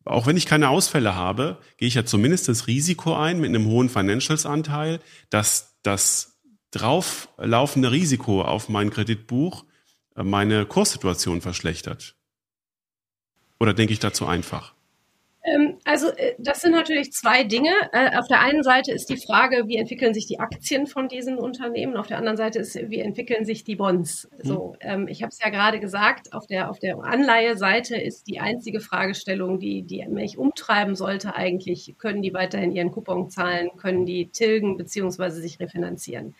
auch wenn ich keine Ausfälle habe, gehe ich ja zumindest das Risiko ein mit einem hohen Financials-Anteil, dass das drauflaufende Risiko auf mein Kreditbuch äh, meine Kurssituation verschlechtert. Oder denke ich dazu einfach?
Ähm, also äh, das sind natürlich zwei Dinge. Äh, auf der einen Seite ist die Frage, wie entwickeln sich die Aktien von diesen Unternehmen. Auf der anderen Seite ist, wie entwickeln sich die Bonds. Mhm. So, ähm, ich habe es ja gerade gesagt, auf der, auf der Anleiheseite ist die einzige Fragestellung, die, die mich umtreiben sollte eigentlich, können die weiterhin ihren Coupon zahlen, können die tilgen bzw. sich refinanzieren.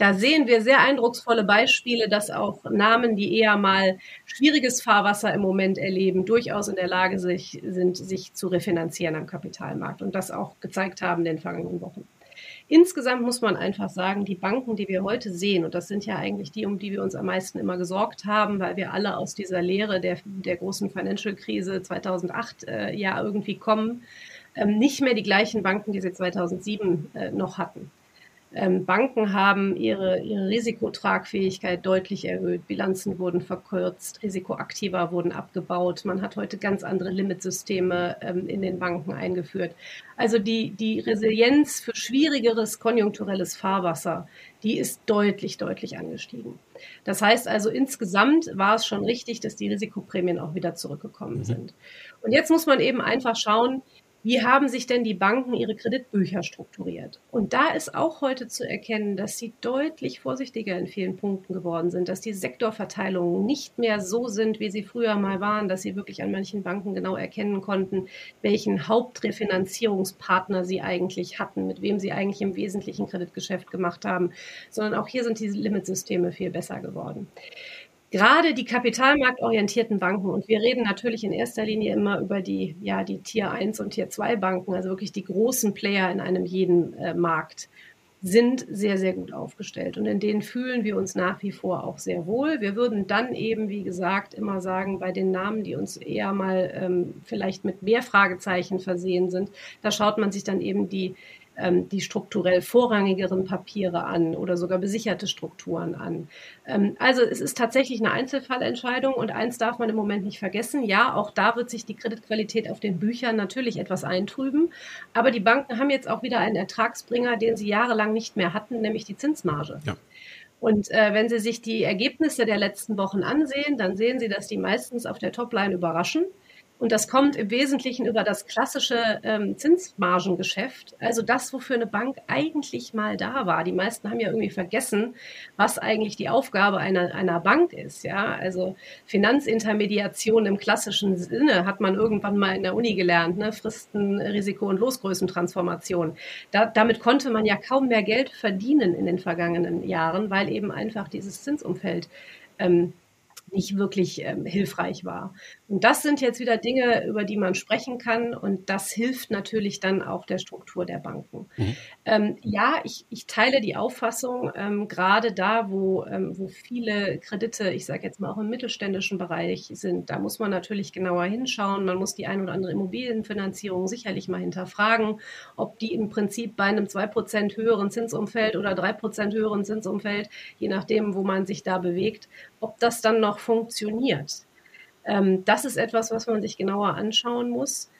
Da sehen wir sehr eindrucksvolle Beispiele, dass auch Namen, die eher mal schwieriges Fahrwasser im Moment erleben, durchaus in der Lage sich, sind, sich zu refinanzieren am Kapitalmarkt und das auch gezeigt haben in den vergangenen Wochen. Insgesamt muss man einfach sagen, die Banken, die wir heute sehen, und das sind ja eigentlich die, um die wir uns am meisten immer gesorgt haben, weil wir alle aus dieser Lehre der, der großen Financial-Krise 2008 äh, ja irgendwie kommen, ähm, nicht mehr die gleichen Banken, die sie 2007 äh, noch hatten. Ähm, Banken haben ihre, ihre Risikotragfähigkeit deutlich erhöht. Bilanzen wurden verkürzt, Risikoaktiva wurden abgebaut. Man hat heute ganz andere Limitsysteme ähm, in den Banken eingeführt. Also die, die Resilienz für schwierigeres konjunkturelles Fahrwasser, die ist deutlich, deutlich angestiegen. Das heißt also, insgesamt war es schon richtig, dass die Risikoprämien auch wieder zurückgekommen mhm. sind. Und jetzt muss man eben einfach schauen, wie haben sich denn die Banken ihre Kreditbücher strukturiert? Und da ist auch heute zu erkennen, dass sie deutlich vorsichtiger in vielen Punkten geworden sind, dass die Sektorverteilungen nicht mehr so sind, wie sie früher mal waren, dass sie wirklich an manchen Banken genau erkennen konnten, welchen Hauptrefinanzierungspartner sie eigentlich hatten, mit wem sie eigentlich im wesentlichen Kreditgeschäft gemacht haben, sondern auch hier sind die Limitsysteme viel besser geworden gerade die kapitalmarktorientierten Banken, und wir reden natürlich in erster Linie immer über die, ja, die Tier 1 und Tier 2 Banken, also wirklich die großen Player in einem jeden äh, Markt, sind sehr, sehr gut aufgestellt. Und in denen fühlen wir uns nach wie vor auch sehr wohl. Wir würden dann eben, wie gesagt, immer sagen, bei den Namen, die uns eher mal ähm, vielleicht mit mehr Fragezeichen versehen sind, da schaut man sich dann eben die ähm, die strukturell vorrangigeren Papiere an oder sogar besicherte Strukturen an. Ähm, also es ist tatsächlich eine Einzelfallentscheidung und eins darf man im Moment nicht vergessen. Ja, auch da wird sich die Kreditqualität auf den Büchern natürlich etwas eintrüben, aber die Banken haben jetzt auch wieder einen Ertragsbringer, den sie jahrelang nicht mehr hatten, nämlich die Zinsmarge. Ja. Und äh, wenn Sie sich die Ergebnisse der letzten Wochen ansehen, dann sehen Sie, dass die meistens auf der Topline überraschen. Und das kommt im Wesentlichen über das klassische ähm, Zinsmargengeschäft, also das, wofür eine Bank eigentlich mal da war. Die meisten haben ja irgendwie vergessen, was eigentlich die Aufgabe einer, einer Bank ist. Ja, also Finanzintermediation im klassischen Sinne hat man irgendwann mal in der Uni gelernt, ne? Fristen, Risiko und Losgrößentransformation. Da, damit konnte man ja kaum mehr Geld verdienen in den vergangenen Jahren, weil eben einfach dieses Zinsumfeld ähm, nicht wirklich ähm, hilfreich war. Und das sind jetzt wieder Dinge, über die man sprechen kann und das hilft natürlich dann auch der Struktur der Banken. Mhm. Ähm, ja, ich, ich, teile die Auffassung, ähm, gerade da, wo, ähm, wo viele Kredite, ich sage jetzt mal auch im mittelständischen Bereich sind, da muss man natürlich genauer hinschauen. Man muss die ein oder andere Immobilienfinanzierung sicherlich mal hinterfragen, ob die im Prinzip bei einem 2% höheren Zinsumfeld oder 3% höheren Zinsumfeld, je nachdem, wo man sich da bewegt, ob das dann noch funktioniert. Ähm, das ist etwas, was man sich genauer anschauen muss.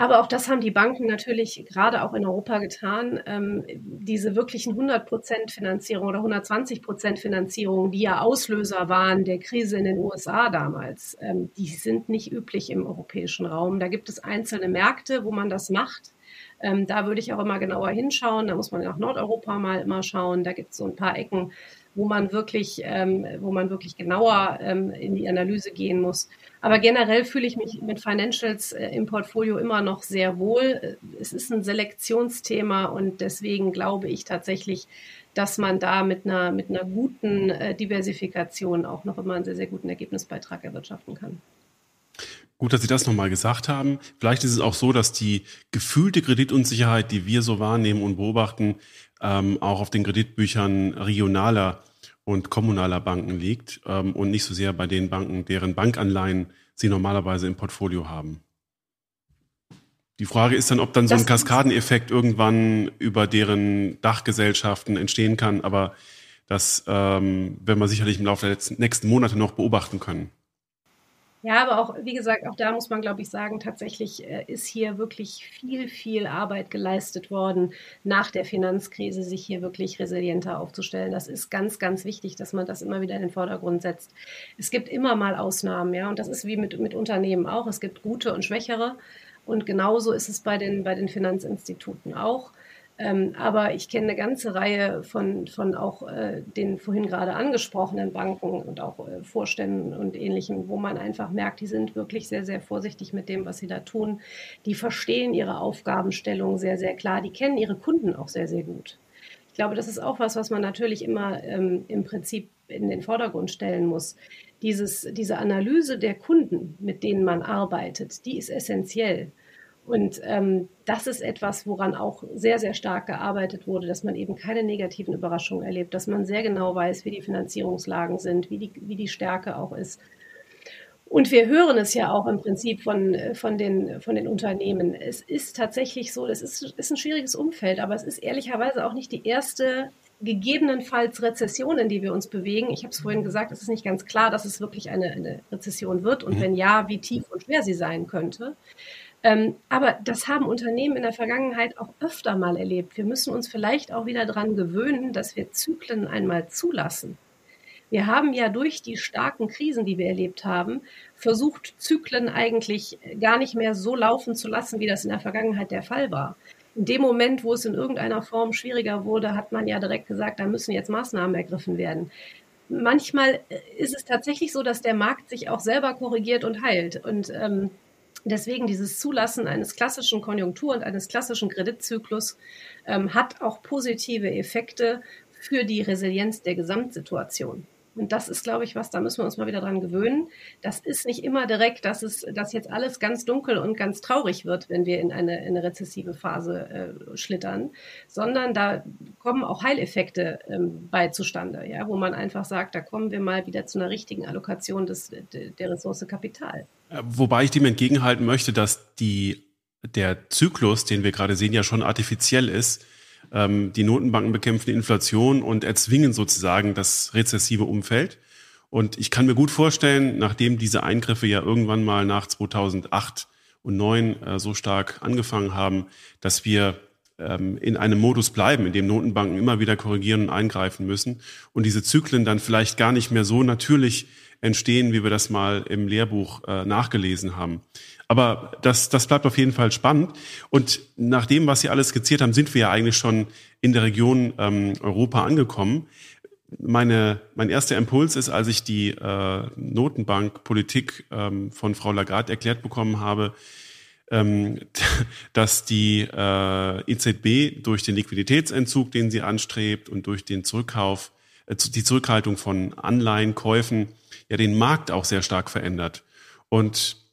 Aber auch das haben die Banken natürlich gerade auch in Europa getan. Ähm, diese wirklichen 100% Finanzierung oder 120% Finanzierung, die ja Auslöser waren der Krise in den USA damals, ähm, die sind nicht üblich im europäischen Raum. Da gibt es einzelne Märkte, wo man das macht. Ähm, da würde ich auch immer genauer hinschauen. Da muss man nach Nordeuropa mal immer schauen. Da gibt es so ein paar Ecken, wo man wirklich, ähm, wo man wirklich genauer ähm, in die Analyse gehen muss. Aber generell fühle ich mich mit Financials äh, im Portfolio immer noch sehr wohl. Es ist ein Selektionsthema und deswegen glaube ich tatsächlich, dass man da mit einer, mit einer guten äh, Diversifikation auch noch immer einen sehr, sehr guten Ergebnisbeitrag erwirtschaften kann.
Gut, dass Sie das nochmal gesagt haben. Vielleicht ist es auch so, dass die gefühlte Kreditunsicherheit, die wir so wahrnehmen und beobachten, ähm, auch auf den Kreditbüchern regionaler und kommunaler Banken liegt ähm, und nicht so sehr bei den Banken, deren Bankanleihen sie normalerweise im Portfolio haben. Die Frage ist dann, ob dann so ein Kaskadeneffekt irgendwann über deren Dachgesellschaften entstehen kann, aber das ähm, werden wir sicherlich im Laufe der letzten, nächsten Monate noch beobachten können.
Ja, aber auch, wie gesagt, auch da muss man, glaube ich, sagen, tatsächlich äh, ist hier wirklich viel, viel Arbeit geleistet worden, nach der Finanzkrise sich hier wirklich resilienter aufzustellen. Das ist ganz, ganz wichtig, dass man das immer wieder in den Vordergrund setzt. Es gibt immer mal Ausnahmen, ja, und das ist wie mit, mit Unternehmen auch. Es gibt gute und schwächere. Und genauso ist es bei den, bei den Finanzinstituten auch. Ähm, aber ich kenne eine ganze Reihe von, von auch äh, den vorhin gerade angesprochenen Banken und auch äh, Vorständen und ähnlichem, wo man einfach merkt, die sind wirklich sehr, sehr vorsichtig mit dem, was sie da tun. Die verstehen ihre Aufgabenstellung sehr, sehr klar. Die kennen ihre Kunden auch sehr, sehr gut. Ich glaube, das ist auch was, was man natürlich immer ähm, im Prinzip in den Vordergrund stellen muss. Dieses, diese Analyse der Kunden, mit denen man arbeitet, die ist essentiell. Und ähm, das ist etwas, woran auch sehr, sehr stark gearbeitet wurde, dass man eben keine negativen Überraschungen erlebt, dass man sehr genau weiß, wie die Finanzierungslagen sind, wie die, wie die Stärke auch ist. Und wir hören es ja auch im Prinzip von, von, den, von den Unternehmen. Es ist tatsächlich so, es ist, ist ein schwieriges Umfeld, aber es ist ehrlicherweise auch nicht die erste gegebenenfalls Rezession, in die wir uns bewegen. Ich habe es vorhin gesagt, es ist nicht ganz klar, dass es wirklich eine, eine Rezession wird und mhm. wenn ja, wie tief und schwer sie sein könnte. Ähm, aber das haben Unternehmen in der Vergangenheit auch öfter mal erlebt. Wir müssen uns vielleicht auch wieder daran gewöhnen, dass wir Zyklen einmal zulassen. Wir haben ja durch die starken Krisen, die wir erlebt haben, versucht, Zyklen eigentlich gar nicht mehr so laufen zu lassen, wie das in der Vergangenheit der Fall war. In dem Moment, wo es in irgendeiner Form schwieriger wurde, hat man ja direkt gesagt, da müssen jetzt Maßnahmen ergriffen werden. Manchmal ist es tatsächlich so, dass der Markt sich auch selber korrigiert und heilt. Und ähm, Deswegen dieses Zulassen eines klassischen Konjunktur- und eines klassischen Kreditzyklus ähm, hat auch positive Effekte für die Resilienz der Gesamtsituation. Und das ist, glaube ich, was, da müssen wir uns mal wieder dran gewöhnen. Das ist nicht immer direkt, dass es, dass jetzt alles ganz dunkel und ganz traurig wird, wenn wir in eine, in eine rezessive Phase äh, schlittern, sondern da kommen auch Heileffekte ähm, bei zustande, ja, wo man einfach sagt, da kommen wir mal wieder zu einer richtigen Allokation des, der Ressource Kapital.
Äh, wobei ich dem entgegenhalten möchte, dass die, der Zyklus, den wir gerade sehen, ja schon artifiziell ist ähm, die Notenbanken bekämpfen die Inflation und erzwingen sozusagen das rezessive Umfeld. Und ich kann mir gut vorstellen, nachdem diese Eingriffe ja irgendwann mal nach 2008 und 2009 äh, so stark angefangen haben, dass wir ähm, in einem Modus bleiben, in dem Notenbanken immer wieder korrigieren und eingreifen müssen und diese Zyklen dann vielleicht gar nicht mehr so natürlich entstehen, wie wir das mal im Lehrbuch äh, nachgelesen haben. Aber das, das bleibt auf jeden Fall spannend. Und nach dem, was Sie alles skizziert haben, sind wir ja eigentlich schon in der Region ähm, Europa angekommen. Meine, mein erster Impuls ist, als ich die äh, Notenbankpolitik ähm, von Frau Lagarde erklärt bekommen habe, ähm, dass die äh, EZB durch den Liquiditätsentzug, den sie anstrebt und durch den Zurückkauf, äh, die Zurückhaltung von Anleihenkäufen, ja den Markt auch sehr stark verändert. Und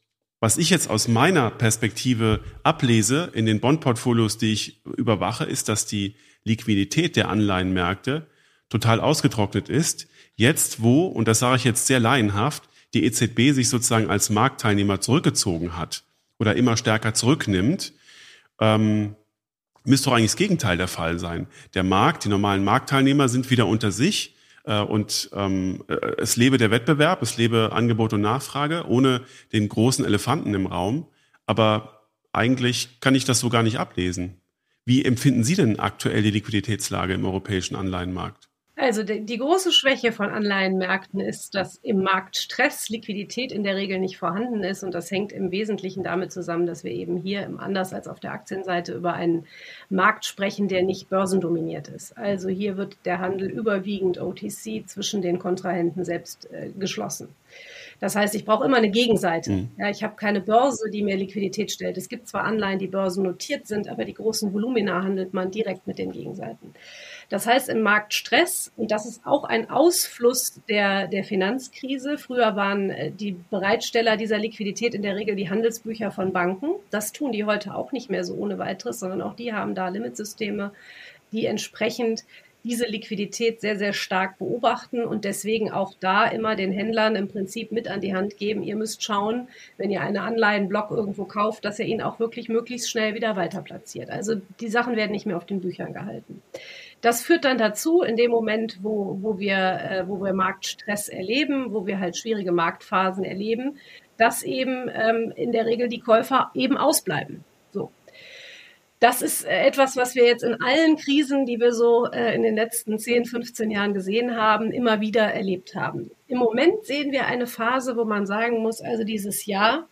was ich jetzt aus meiner Perspektive ablese in den Bondportfolios, die ich überwache, ist, dass die Liquidität der Anleihenmärkte total ausgetrocknet ist. Jetzt, wo, und das sage ich jetzt sehr laienhaft, die EZB sich sozusagen als Marktteilnehmer zurückgezogen hat oder immer stärker zurücknimmt, ähm, müsste doch eigentlich das Gegenteil der Fall sein. Der Markt, die normalen Marktteilnehmer sind wieder unter sich und ähm, äh, es lebe der Wettbewerb, es lebe Angebot und Nachfrage ohne den großen Elefanten im Raum. Aber eigentlich kann ich das so gar nicht ablesen. Wie empfinden Sie denn aktuell die Liquiditätslage im europäischen Anleihenmarkt?
Also die, die, große Schwäche von Anleihenmärkten ist, dass im Markt Stress, Liquidität in der Regel nicht vorhanden ist. Und das hängt im Wesentlichen damit zusammen, dass wir eben hier, anders als auf der Aktienseite, über einen Markt sprechen, der nicht börsendominiert ist. Also hier wird der Handel überwiegend OTC zwischen den Kontrahenten selbst äh, geschlossen. Das heißt, ich brauche immer eine Gegenseite. Mhm. Ja, ich habe keine Börse, die mir Liquidität stellt. Es gibt zwar Anleihen, die börsennotiert sind, aber die großen Volumina handelt man direkt mit den Gegenseiten. Das heißt, im Markt Stress, und das ist auch ein Ausfluss der, der Finanzkrise. Früher waren äh, die Bereitsteller dieser Liquidität in der Regel die Handelsbücher von Banken. Das tun die heute auch nicht mehr so ohne weiteres, sondern auch die haben da Limitsysteme, die entsprechend diese Liquidität sehr, sehr stark beobachten und deswegen auch da immer den Händlern im Prinzip mit an die Hand geben. Ihr müsst schauen, wenn ihr einen Anleihenblock irgendwo kauft, dass ihr ihn auch wirklich möglichst schnell wieder weiter platziert. Also die Sachen werden nicht mehr auf den Büchern gehalten. Das führt dann dazu, in dem Moment, wo, wo, wir, äh, wo wir Marktstress erleben, wo wir halt schwierige Marktphasen erleben, dass eben ähm, in der Regel die Käufer eben ausbleiben. So. Das ist äh, etwas, was wir jetzt in allen Krisen, die wir so äh, in den letzten 10, 15 Jahren gesehen haben, immer wieder erlebt haben. Im Moment sehen wir eine Phase, wo man sagen muss, also dieses Jahr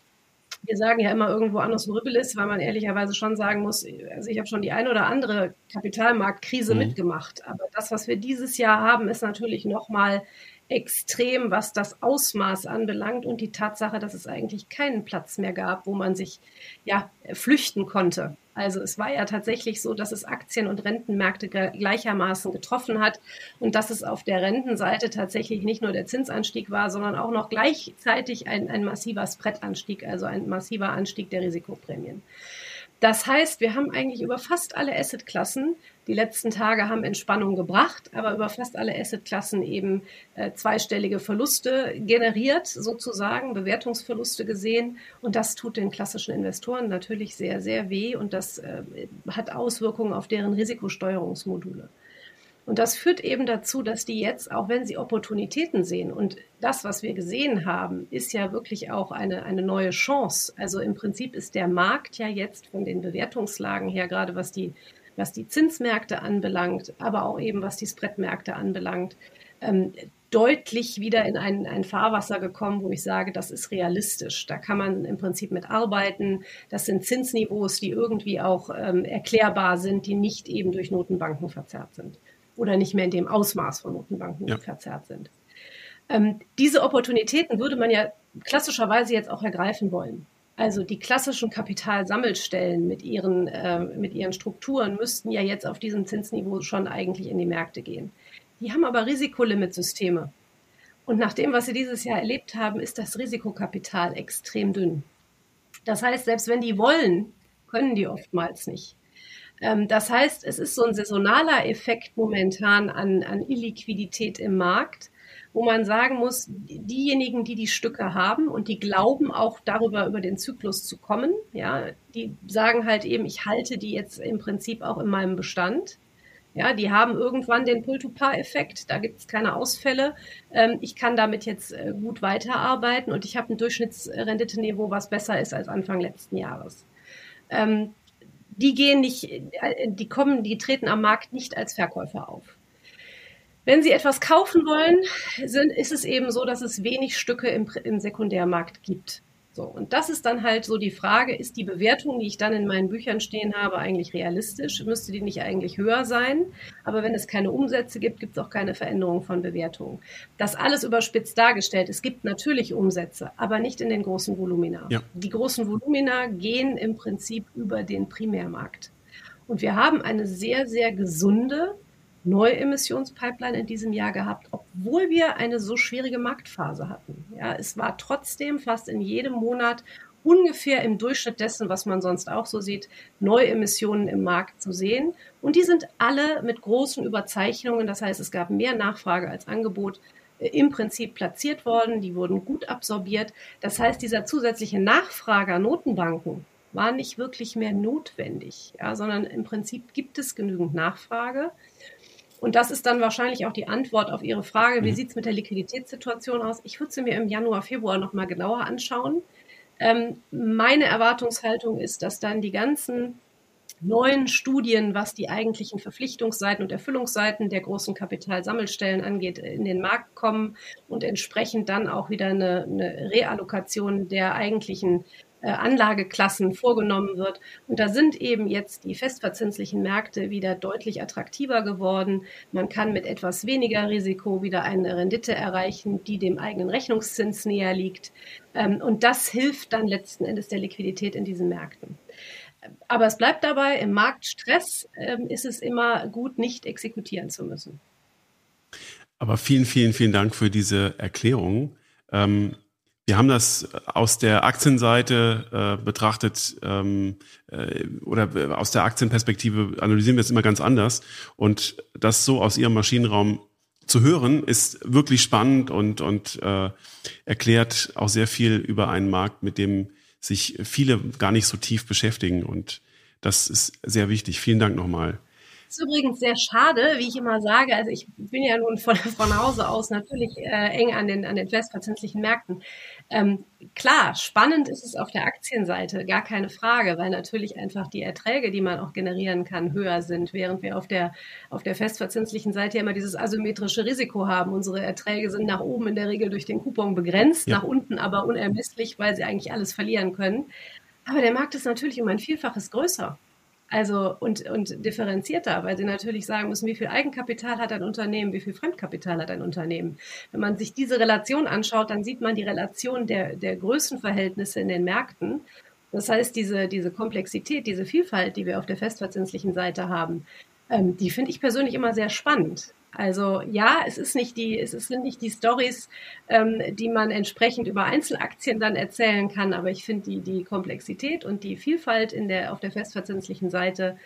wir sagen ja immer irgendwo anders horribilis, weil man ehrlicherweise schon sagen muss, also ich habe schon die eine oder andere Kapitalmarktkrise mhm. mitgemacht. Aber das, was wir dieses Jahr haben, ist natürlich nochmal extrem, was das Ausmaß anbelangt und die Tatsache, dass es eigentlich keinen Platz mehr gab, wo man sich ja flüchten konnte. Also es war ja tatsächlich so, dass es Aktien- und Rentenmärkte gleichermaßen getroffen hat und dass es auf der Rentenseite tatsächlich nicht nur der Zinsanstieg war, sondern auch noch gleichzeitig ein, ein massiver Spreadanstieg, also ein massiver Anstieg der Risikoprämien. Das heißt, wir haben eigentlich über fast alle Assetklassen, die letzten Tage haben Entspannung gebracht, aber über fast alle Assetklassen eben äh, zweistellige Verluste generiert, sozusagen, Bewertungsverluste gesehen. Und das tut den klassischen Investoren natürlich sehr, sehr weh und das äh, hat Auswirkungen auf deren Risikosteuerungsmodule. Und das führt eben dazu, dass die jetzt, auch wenn sie Opportunitäten sehen, und das, was wir gesehen haben, ist ja wirklich auch eine, eine neue Chance. Also im Prinzip ist der Markt ja jetzt von den Bewertungslagen her, gerade was die, was die Zinsmärkte anbelangt, aber auch eben was die Spreadmärkte anbelangt, ähm, deutlich wieder in ein, ein Fahrwasser gekommen, wo ich sage, das ist realistisch. Da kann man im Prinzip mit arbeiten. Das sind Zinsniveaus, die irgendwie auch ähm, erklärbar sind, die nicht eben durch Notenbanken verzerrt sind oder nicht mehr in dem Ausmaß von Notenbanken ja. verzerrt sind. Ähm, diese Opportunitäten würde man ja klassischerweise jetzt auch ergreifen wollen. Also die klassischen Kapitalsammelstellen mit ihren, äh, mit ihren Strukturen müssten ja jetzt auf diesem Zinsniveau schon eigentlich in die Märkte gehen. Die haben aber Risikolimitsysteme. Und nach dem, was sie dieses Jahr erlebt haben, ist das Risikokapital extrem dünn. Das heißt, selbst wenn die wollen, können die oftmals nicht. Ähm, das heißt, es ist so ein saisonaler Effekt momentan an, an Illiquidität im Markt, wo man sagen muss, diejenigen, die die Stücke haben und die glauben auch darüber über den Zyklus zu kommen, ja, die sagen halt eben, ich halte die jetzt im Prinzip auch in meinem Bestand. Ja, die haben irgendwann den Pull-to-Par-Effekt, da gibt es keine Ausfälle. Ähm, ich kann damit jetzt äh, gut weiterarbeiten und ich habe ein Durchschnittsrenditeniveau, was besser ist als Anfang letzten Jahres. Die gehen nicht, die kommen, die treten am Markt nicht als Verkäufer auf. Wenn Sie etwas kaufen wollen, sind, ist es eben so, dass es wenig Stücke im, im Sekundärmarkt gibt. So, und das ist dann halt so die Frage, ist die Bewertung, die ich dann in meinen Büchern stehen habe, eigentlich realistisch? Müsste die nicht eigentlich höher sein? Aber wenn es keine Umsätze gibt, gibt es auch keine Veränderung von Bewertungen. Das alles überspitzt dargestellt. Es gibt natürlich Umsätze, aber nicht in den großen Volumina. Ja. Die großen Volumina gehen im Prinzip über den Primärmarkt. Und wir haben eine sehr, sehr gesunde Neuemissionspipeline in diesem Jahr gehabt, obwohl wir eine so schwierige Marktphase hatten. Ja, es war trotzdem fast in jedem Monat ungefähr im Durchschnitt dessen, was man sonst auch so sieht, Neuemissionen im Markt zu sehen. Und die sind alle mit großen Überzeichnungen, das heißt, es gab mehr Nachfrage als Angebot, äh, im Prinzip platziert worden. Die wurden gut absorbiert. Das heißt, dieser zusätzliche Nachfrager Notenbanken war nicht wirklich mehr notwendig, ja, sondern im Prinzip gibt es genügend Nachfrage. Und das ist dann wahrscheinlich auch die Antwort auf Ihre Frage, wie mhm. sieht es mit der Liquiditätssituation aus? Ich würde sie mir im Januar, Februar nochmal genauer anschauen. Ähm, meine Erwartungshaltung ist, dass dann die ganzen neuen Studien, was die eigentlichen Verpflichtungsseiten und Erfüllungsseiten der großen Kapitalsammelstellen angeht, in den Markt kommen und entsprechend dann auch wieder eine, eine Reallokation der eigentlichen Anlageklassen vorgenommen wird. Und da sind eben jetzt die festverzinslichen Märkte wieder deutlich attraktiver geworden. Man kann mit etwas weniger Risiko wieder eine Rendite erreichen, die dem eigenen Rechnungszins näher liegt. Ähm, und das hilft dann letzten Endes der Liquidität in diesen Märkten. Aber es bleibt dabei, im Marktstress ähm, ist es immer gut, nicht exekutieren zu müssen.
Aber vielen, vielen, vielen Dank für diese Erklärung. Ähm, wir haben das aus der Aktienseite äh, betrachtet ähm, äh, oder aus der Aktienperspektive analysieren wir es immer ganz anders. Und das so aus Ihrem Maschinenraum zu hören, ist wirklich spannend und, und äh, erklärt auch sehr viel über einen Markt, mit dem sich viele gar nicht so tief beschäftigen. Und das ist sehr wichtig. Vielen Dank nochmal
ist übrigens sehr schade, wie ich immer sage. Also ich bin ja nun von, von Hause aus natürlich äh, eng an den, an den festverzinslichen Märkten. Ähm, klar, spannend ist es auf der Aktienseite, gar keine Frage, weil natürlich einfach die Erträge, die man auch generieren kann, höher sind, während wir auf der, auf der festverzinslichen Seite ja immer dieses asymmetrische Risiko haben. Unsere Erträge sind nach oben in der Regel durch den Coupon begrenzt, ja. nach unten aber unermesslich, weil sie eigentlich alles verlieren können. Aber der Markt ist natürlich um ein Vielfaches größer. Also und, und differenzierter, weil sie natürlich sagen müssen, wie viel Eigenkapital hat ein Unternehmen, wie viel Fremdkapital hat ein Unternehmen. Wenn man sich diese Relation anschaut, dann sieht man die Relation der, der Größenverhältnisse in den Märkten. Das heißt, diese, diese Komplexität, diese Vielfalt, die wir auf der festverzinslichen Seite haben, ähm, die finde ich persönlich immer sehr spannend. Also ja, es ist nicht die, es sind nicht die Stories, ähm, die man entsprechend über Einzelaktien dann erzählen kann, aber ich finde die, die Komplexität und die Vielfalt in der, auf der festverzinslichen Seite,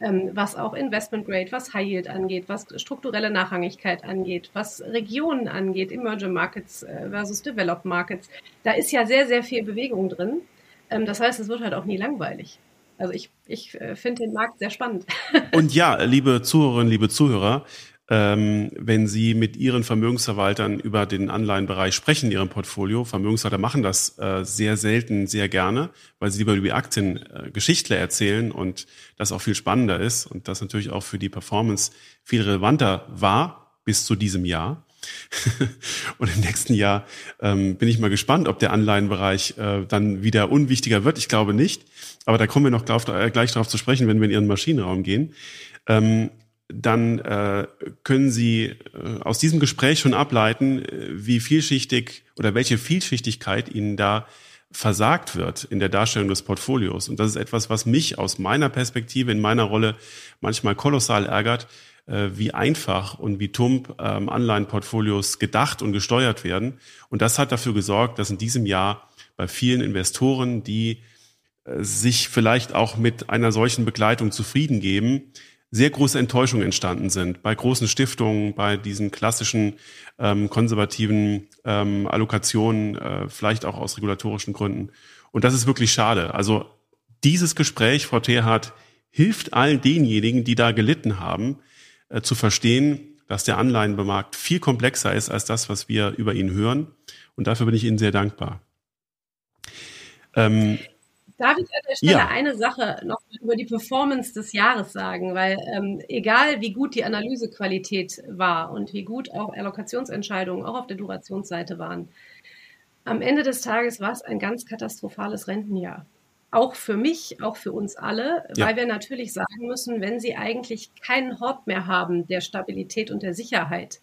ähm, was auch Investment Grade, was High Yield angeht, was strukturelle Nachrangigkeit angeht, was Regionen angeht, Emerging Markets äh, versus Developed Markets, da ist ja sehr, sehr viel Bewegung drin. Ähm, das heißt, es wird halt auch nie langweilig. Also ich, ich äh, finde den Markt sehr spannend.
Und ja, liebe Zuhörerinnen, liebe Zuhörer, ähm, wenn Sie mit Ihren Vermögensverwaltern über den Anleihenbereich sprechen Ihrem Portfolio. Vermögensverwalter machen das äh, sehr selten, sehr gerne, weil sie lieber über die Aktien äh, Geschichtler erzählen und das auch viel spannender ist und das natürlich auch für die Performance viel relevanter war bis zu diesem Jahr. und im nächsten Jahr ähm, bin ich mal gespannt, ob der Anleihenbereich äh, dann wieder unwichtiger wird. Ich glaube nicht. Aber da kommen wir noch gleich, äh, gleich darauf zu sprechen, wenn wir in Ihren Maschinenraum gehen. Ähm, dann äh, können Sie äh, aus diesem Gespräch schon ableiten, äh, wie vielschichtig oder welche Vielschichtigkeit Ihnen da versagt wird in der Darstellung des Portfolios. Und das ist etwas, was mich aus meiner Perspektive, in meiner Rolle manchmal kolossal ärgert, äh, wie einfach und wie tump ähm, Anleihenportfolios gedacht und gesteuert werden. Und das hat dafür gesorgt, dass in diesem Jahr bei vielen Investoren, die äh, sich vielleicht auch mit einer solchen Begleitung zufrieden geben, sehr große Enttäuschungen entstanden sind bei großen Stiftungen, bei diesen klassischen ähm, konservativen ähm, Allokationen, äh, vielleicht auch aus regulatorischen Gründen. Und das ist wirklich schade. Also dieses Gespräch, Frau Terhardt, hilft allen denjenigen, die da gelitten haben, äh, zu verstehen, dass der Anleihenmarkt viel komplexer ist als das, was wir über ihn hören. Und dafür bin ich Ihnen sehr dankbar.
Ähm, Darf ich an der Stelle ja. eine Sache noch über die Performance des Jahres sagen? Weil ähm, egal wie gut die Analysequalität war und wie gut auch Allokationsentscheidungen auch auf der Durationsseite waren, am Ende des Tages war es ein ganz katastrophales Rentenjahr. Auch für mich, auch für uns alle, ja. weil wir natürlich sagen müssen, wenn Sie eigentlich keinen Hort mehr haben der Stabilität und der Sicherheit,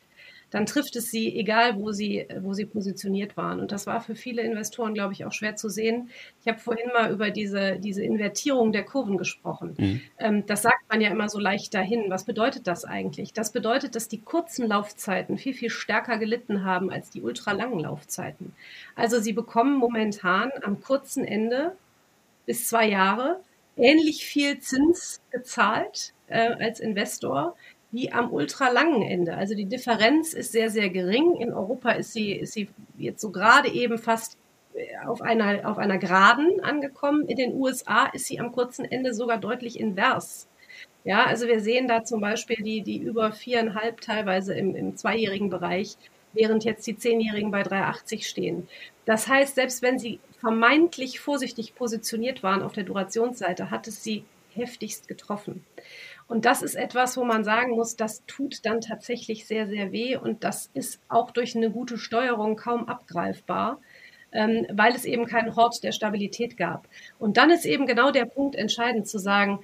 dann trifft es sie, egal wo sie, wo sie positioniert waren. Und das war für viele Investoren, glaube ich, auch schwer zu sehen. Ich habe vorhin mal über diese, diese Invertierung der Kurven gesprochen. Mhm. Ähm, das sagt man ja immer so leicht dahin. Was bedeutet das eigentlich? Das bedeutet, dass die kurzen Laufzeiten viel, viel stärker gelitten haben als die ultralangen Laufzeiten. Also sie bekommen momentan am kurzen Ende bis zwei Jahre ähnlich viel Zins gezahlt äh, als Investor wie am ultralangen Ende. Also die Differenz ist sehr, sehr gering. In Europa ist sie, ist sie jetzt so gerade eben fast äh, auf einer, auf einer Geraden angekommen. In den USA ist sie am kurzen Ende sogar deutlich invers. Ja, also wir sehen da zum Beispiel die, die über viereinhalb teilweise im, im zweijährigen Bereich, während jetzt die Zehnjährigen bei 3,80 stehen. Das heißt, selbst wenn sie vermeintlich vorsichtig positioniert waren auf der Durationsseite, hat es sie heftigst getroffen. Und das ist etwas, wo man sagen muss, das tut dann tatsächlich sehr, sehr weh und das ist auch durch eine gute Steuerung kaum abgreifbar, ähm, weil es eben keinen Hort der Stabilität gab. Und dann ist eben genau der Punkt entscheidend zu sagen,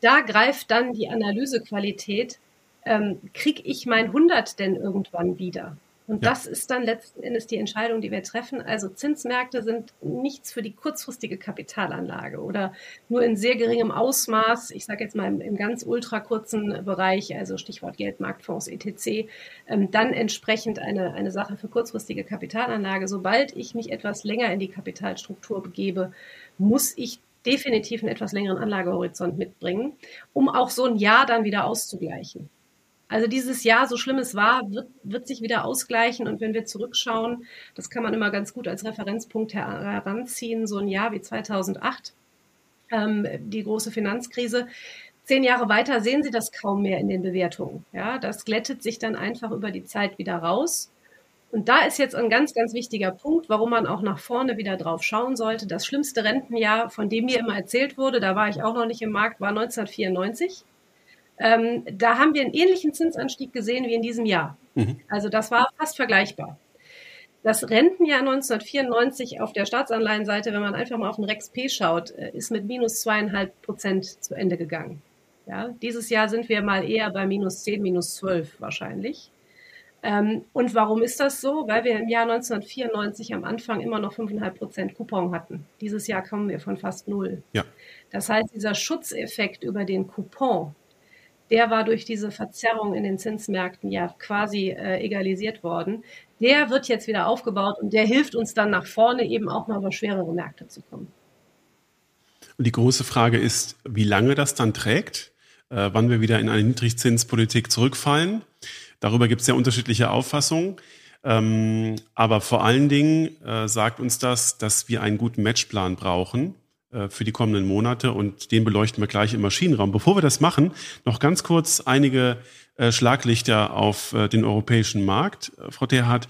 da greift dann die Analysequalität, ähm, kriege ich mein 100 denn irgendwann wieder? Und ja. das ist dann letzten Endes die Entscheidung, die wir treffen. Also Zinsmärkte sind nichts für die kurzfristige Kapitalanlage oder nur in sehr geringem Ausmaß, ich sage jetzt mal im, im, ganz ultra kurzen Bereich, also Stichwort Geldmarktfonds, etc., ähm, dann entsprechend eine, eine Sache für kurzfristige Kapitalanlage. Sobald ich mich etwas länger in die Kapitalstruktur begebe, muss ich definitiv einen etwas längeren Anlagehorizont mitbringen, um auch so ein Jahr dann wieder auszugleichen. Also dieses Jahr, so schlimm es war, wird, wird sich wieder ausgleichen. Und wenn wir zurückschauen, das kann man immer ganz gut als Referenzpunkt heranziehen, so ein Jahr wie 2008, ähm, die große Finanzkrise. Zehn Jahre weiter sehen Sie das kaum mehr in den Bewertungen. Ja, das glättet sich dann einfach über die Zeit wieder raus. Und da ist jetzt ein ganz, ganz wichtiger Punkt, warum man auch nach vorne wieder drauf schauen sollte. Das schlimmste Rentenjahr, von dem mir immer erzählt wurde, da war ich auch noch nicht im Markt, war 1994. Ähm, da haben wir einen ähnlichen Zinsanstieg gesehen wie in diesem Jahr. Mhm. Also das war fast vergleichbar. Das Rentenjahr 1994 auf der Staatsanleihenseite, wenn man einfach mal auf den Rex P schaut, äh, ist mit minus zweieinhalb Prozent zu Ende gegangen. Ja, dieses Jahr sind wir mal eher bei minus zehn, minus zwölf wahrscheinlich. Ähm, und warum ist das so? Weil wir im Jahr 1994 am Anfang immer noch 5,5 Prozent Coupon hatten. Dieses Jahr kommen wir von fast null. Ja. Das heißt, dieser Schutzeffekt über den Coupon, der war durch diese Verzerrung in den Zinsmärkten ja quasi äh, egalisiert worden. Der wird jetzt wieder aufgebaut und der hilft uns dann nach vorne eben auch mal über schwerere Märkte zu kommen.
Und die große Frage ist, wie lange das dann trägt, äh, wann wir wieder in eine Niedrigzinspolitik zurückfallen. Darüber gibt es ja unterschiedliche Auffassungen. Ähm, aber vor allen Dingen äh, sagt uns das, dass wir einen guten Matchplan brauchen für die kommenden Monate und den beleuchten wir gleich im Maschinenraum. Bevor wir das machen, noch ganz kurz einige äh, Schlaglichter auf äh, den europäischen Markt. Frau Terhardt,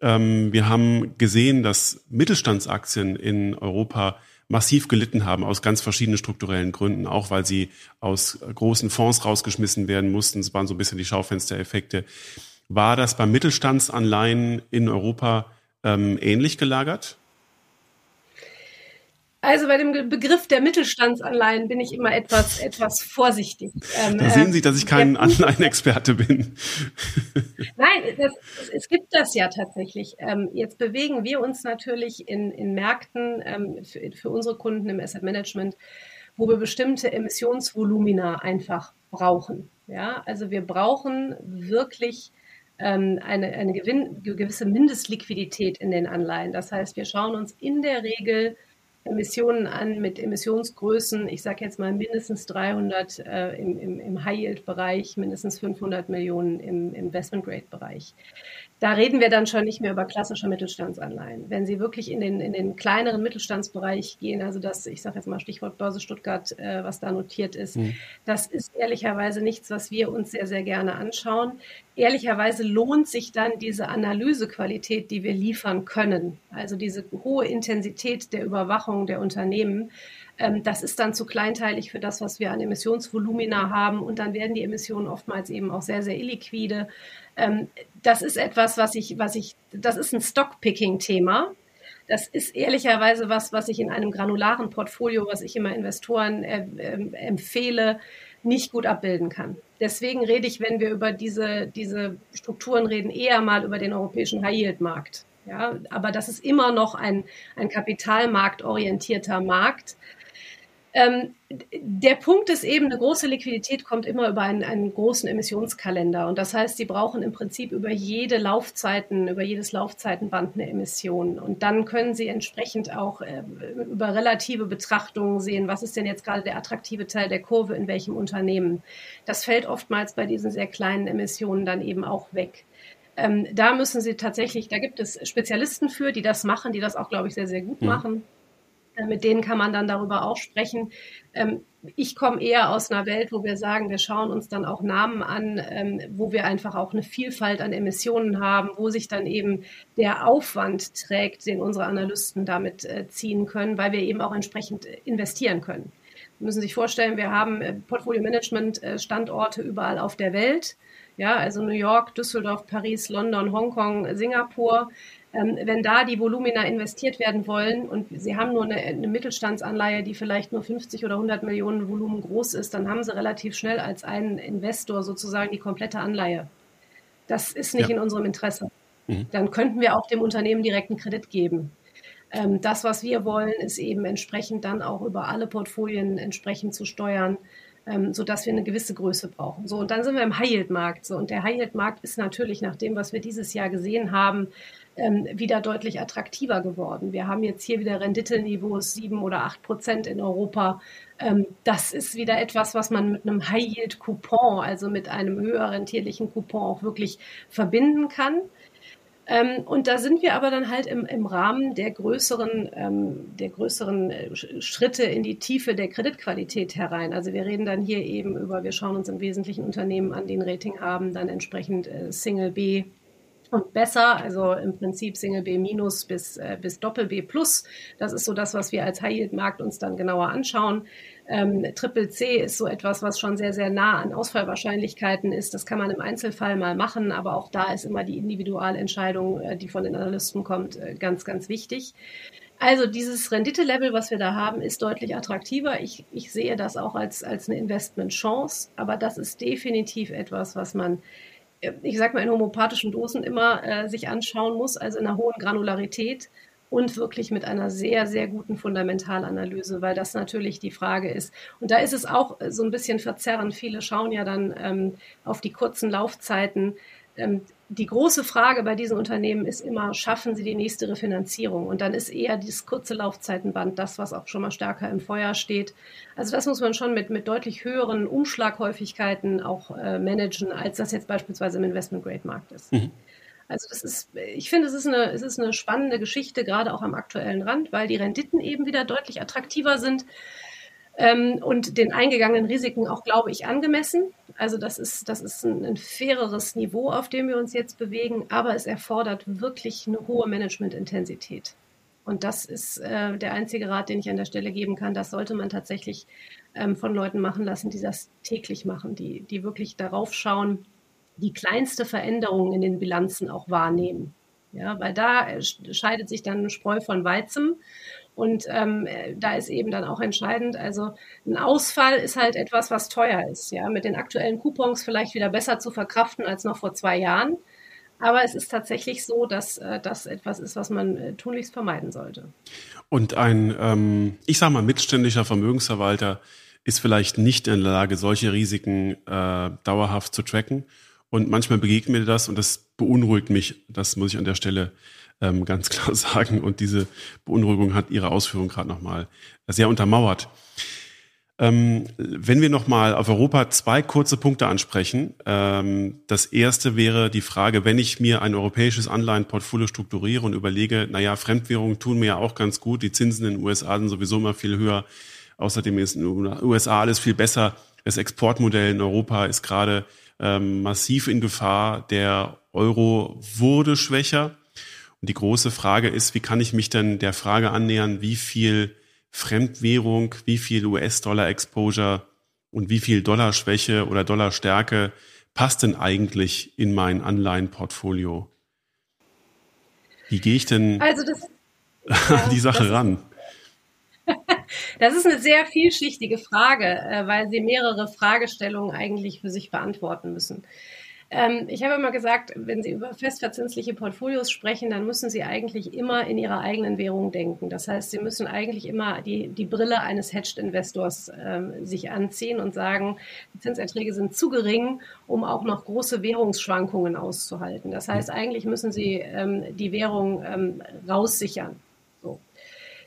ähm, wir haben gesehen, dass Mittelstandsaktien in Europa massiv gelitten haben aus ganz verschiedenen strukturellen Gründen, auch weil sie aus großen Fonds rausgeschmissen werden mussten. Es waren so ein bisschen die Schaufenstereffekte. War das bei Mittelstandsanleihen in Europa ähm, ähnlich gelagert?
Also bei dem Begriff der Mittelstandsanleihen bin ich immer etwas, etwas vorsichtig.
Ähm, da sehen Sie, dass ich kein Anleihenexperte bin.
Nein, das, es gibt das ja tatsächlich. Ähm, jetzt bewegen wir uns natürlich in, in Märkten ähm, für, für unsere Kunden im Asset Management, wo wir bestimmte Emissionsvolumina einfach brauchen. Ja, also wir brauchen wirklich ähm, eine, eine gewisse Mindestliquidität in den Anleihen. Das heißt, wir schauen uns in der Regel Emissionen an mit Emissionsgrößen, ich sage jetzt mal mindestens 300 äh, im, im, im High-Yield-Bereich, mindestens 500 Millionen im Investment-Grade-Bereich. Da reden wir dann schon nicht mehr über klassische Mittelstandsanleihen. Wenn Sie wirklich in den, in den kleineren Mittelstandsbereich gehen, also das, ich sage jetzt mal Stichwort Börse Stuttgart, äh, was da notiert ist, mhm. das ist ehrlicherweise nichts, was wir uns sehr, sehr gerne anschauen. Ehrlicherweise lohnt sich dann diese Analysequalität, die wir liefern können, also diese hohe Intensität der Überwachung der Unternehmen. Ähm, das ist dann zu kleinteilig für das, was wir an Emissionsvolumina haben und dann werden die Emissionen oftmals eben auch sehr, sehr illiquide. Ähm, das ist etwas, was ich, was ich, das ist ein Stockpicking-Thema. Das ist ehrlicherweise was, was ich in einem granularen Portfolio, was ich immer Investoren äh, äh, empfehle, nicht gut abbilden kann. Deswegen rede ich, wenn wir über diese, diese Strukturen reden, eher mal über den europäischen High-Yield-Markt. Ja, aber das ist immer noch ein, ein kapitalmarktorientierter Markt. Ähm, der Punkt ist eben, eine große Liquidität kommt immer über einen, einen, großen Emissionskalender. Und das heißt, Sie brauchen im Prinzip über jede Laufzeiten, über jedes Laufzeitenband eine Emission. Und dann können Sie entsprechend auch äh, über relative Betrachtungen sehen, was ist denn jetzt gerade der attraktive Teil der Kurve in welchem Unternehmen. Das fällt oftmals bei diesen sehr kleinen Emissionen dann eben auch weg. Ähm, da müssen Sie tatsächlich, da gibt es Spezialisten für, die das machen, die das auch, glaube ich, sehr, sehr gut mhm. machen. Äh, mit denen kann man dann darüber auch sprechen. Ähm, ich komme eher aus einer Welt, wo wir sagen, wir schauen uns dann auch Namen an, ähm, wo wir einfach auch eine Vielfalt an Emissionen haben, wo sich dann eben der Aufwand trägt, den unsere Analysten damit äh, ziehen können, weil wir eben auch entsprechend investieren können. Sie müssen sich vorstellen, wir haben äh, Portfolio-Management-Standorte überall auf der Welt. Ja, also New York, Düsseldorf, Paris, London, Hongkong, Singapur. Ähm, wenn da die Volumina investiert werden wollen und Sie haben nur eine, eine, Mittelstandsanleihe, die vielleicht nur 50 oder 100 Millionen Volumen groß ist, dann haben Sie relativ schnell als einen Investor sozusagen die komplette Anleihe. Das ist nicht ja. in unserem Interesse. Mhm. Dann könnten wir auch dem Unternehmen direkten Kredit geben. Ähm, das, was wir wollen, ist eben entsprechend dann auch über alle Portfolien entsprechend zu steuern ähm, sodass wir eine gewisse Größe brauchen. So, und dann sind wir im High-Yield-Markt. So, und der High-Yield-Markt ist natürlich nach dem, was wir dieses Jahr gesehen haben, ähm, wieder deutlich attraktiver geworden. Wir haben jetzt hier wieder Renditeniveaus sieben oder acht Prozent in Europa. Ähm, das ist wieder etwas, was man mit einem High-Yield-Coupon, also mit einem höher rentierlichen Coupon auch wirklich verbinden kann. Ähm, und da sind wir aber dann halt im, im Rahmen der größeren, ähm, der größeren äh, Schritte in die Tiefe der Kreditqualität herein. Also wir reden dann hier eben über, wir schauen uns im Wesentlichen Unternehmen an, die ein Rating haben, dann entsprechend äh, Single B und besser, also im Prinzip Single B minus bis, äh, bis Doppel B plus. Das ist so das, was wir als High Yield Markt uns dann genauer anschauen. Ähm, Triple C ist so etwas, was schon sehr, sehr nah an Ausfallwahrscheinlichkeiten ist. Das kann man im Einzelfall mal machen, aber auch da ist immer die Individualentscheidung, äh, die von den Analysten kommt, äh, ganz, ganz wichtig. Also dieses Rendite-Level, was wir da haben, ist deutlich attraktiver. Ich, ich sehe das auch als, als eine Investment-Chance, aber das ist definitiv etwas, was man, ich sage mal, in homöopathischen Dosen immer äh, sich anschauen muss, also in einer hohen Granularität und wirklich mit einer sehr, sehr guten Fundamentalanalyse, weil das natürlich die Frage ist. Und da ist es auch so ein bisschen verzerrend. Viele schauen ja dann ähm, auf die kurzen Laufzeiten. Ähm, die große Frage bei diesen Unternehmen ist immer, schaffen sie die nächste Refinanzierung? Und dann ist eher dieses kurze Laufzeitenband das, was auch schon mal stärker im Feuer steht. Also das muss man schon mit, mit deutlich höheren Umschlaghäufigkeiten auch äh, managen, als das jetzt beispielsweise im Investment-Grade-Markt ist. Mhm. Also das ist, ich finde, es ist eine, es ist eine spannende Geschichte, gerade auch am aktuellen Rand, weil die Renditen eben wieder deutlich attraktiver sind ähm, und den eingegangenen Risiken auch, glaube ich, angemessen. Also das ist, das ist ein, ein faireres Niveau, auf dem wir uns jetzt bewegen, aber es erfordert wirklich eine hohe Managementintensität. Und das ist äh, der einzige Rat, den ich an der Stelle geben kann. Das sollte man tatsächlich ähm, von Leuten machen lassen, die das täglich machen, die, die wirklich darauf schauen, die kleinste Veränderung in den Bilanzen auch wahrnehmen. Ja, weil da scheidet sich dann Spreu von Weizen. Und ähm, da ist eben dann auch entscheidend, also ein Ausfall ist halt etwas, was teuer ist. Ja, mit den aktuellen Coupons vielleicht wieder besser zu verkraften als noch vor zwei Jahren. Aber es ist tatsächlich so, dass äh, das etwas ist, was man äh, tunlichst vermeiden sollte.
Und ein, ähm, ich sage mal, mittelständischer Vermögensverwalter ist vielleicht nicht in der Lage, solche Risiken äh, dauerhaft zu tracken. Und manchmal begegnet mir das und das beunruhigt mich. Das muss ich an der Stelle ähm, ganz klar sagen. Und diese Beunruhigung hat Ihre Ausführung gerade nochmal sehr untermauert. Ähm, wenn wir nochmal auf Europa zwei kurze Punkte ansprechen. Ähm, das erste wäre die Frage, wenn ich mir ein europäisches Anleihenportfolio strukturiere und überlege, naja, Fremdwährungen tun mir ja auch ganz gut, die Zinsen in den USA sind sowieso immer viel höher. Außerdem ist in den USA alles viel besser. Das Exportmodell in Europa ist gerade ähm, massiv in Gefahr. Der Euro wurde schwächer. Und die große Frage ist, wie kann ich mich denn der Frage annähern, wie viel Fremdwährung, wie viel US-Dollar-Exposure und wie viel Dollarschwäche oder Dollarstärke passt denn eigentlich in mein Anleihenportfolio? Wie gehe ich denn also das, an die Sache ran?
Das ist eine sehr vielschichtige Frage, äh, weil Sie mehrere Fragestellungen eigentlich für sich beantworten müssen. Ähm, ich habe immer gesagt, wenn Sie über festverzinsliche Portfolios sprechen, dann müssen Sie eigentlich immer in Ihrer eigenen Währung denken. Das heißt, Sie müssen eigentlich immer die, die Brille eines Hedged-Investors ähm, sich anziehen und sagen, die Zinserträge sind zu gering, um auch noch große Währungsschwankungen auszuhalten. Das heißt, eigentlich müssen Sie ähm, die Währung ähm, raussichern. So.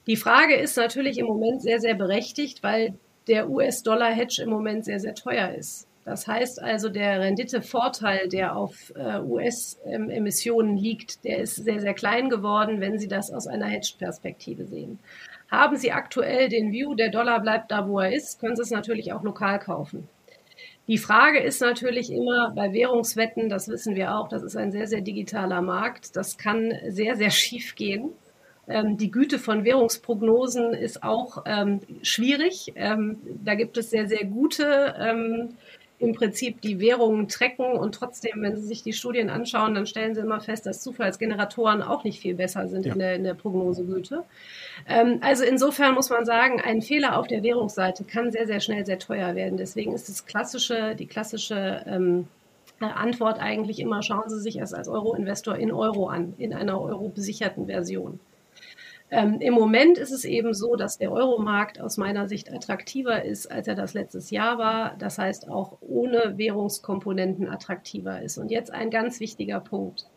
Die Frage ist natürlich im Moment sehr, sehr berechtigt, weil der US-Dollar-Hedge im Moment sehr, sehr teuer ist. Das heißt also, der Renditevorteil, der auf äh, US-Emissionen liegt, der ist sehr, sehr klein geworden, wenn Sie das aus einer Hedge-Perspektive sehen. Haben Sie aktuell den View, der Dollar bleibt da, wo er ist, können Sie es natürlich auch lokal kaufen. Die Frage ist natürlich immer bei Währungswetten, das wissen wir auch, das ist ein sehr, sehr digitaler Markt. Das kann sehr, sehr schief gehen. Ähm, die Güte von Währungsprognosen ist auch ähm, schwierig. Ähm, da gibt es sehr, sehr gute ähm, im Prinzip die Währungen trecken und trotzdem, wenn Sie sich die Studien anschauen, dann stellen Sie immer fest, dass Zufallsgeneratoren auch nicht viel besser sind ja. in, der, in der Prognosegüte. Ähm, also insofern muss man sagen, ein Fehler auf der Währungsseite kann sehr, sehr schnell sehr teuer werden. Deswegen ist das klassische, die klassische ähm, Antwort eigentlich immer, schauen Sie sich es als Euro-Investor in Euro an, in einer euro-besicherten Version. Ähm, Im Moment ist es eben so, dass der Euromarkt aus meiner Sicht attraktiver ist, als er das letztes Jahr war. Das heißt auch ohne Währungskomponenten attraktiver ist. Und jetzt ein ganz wichtiger Punkt.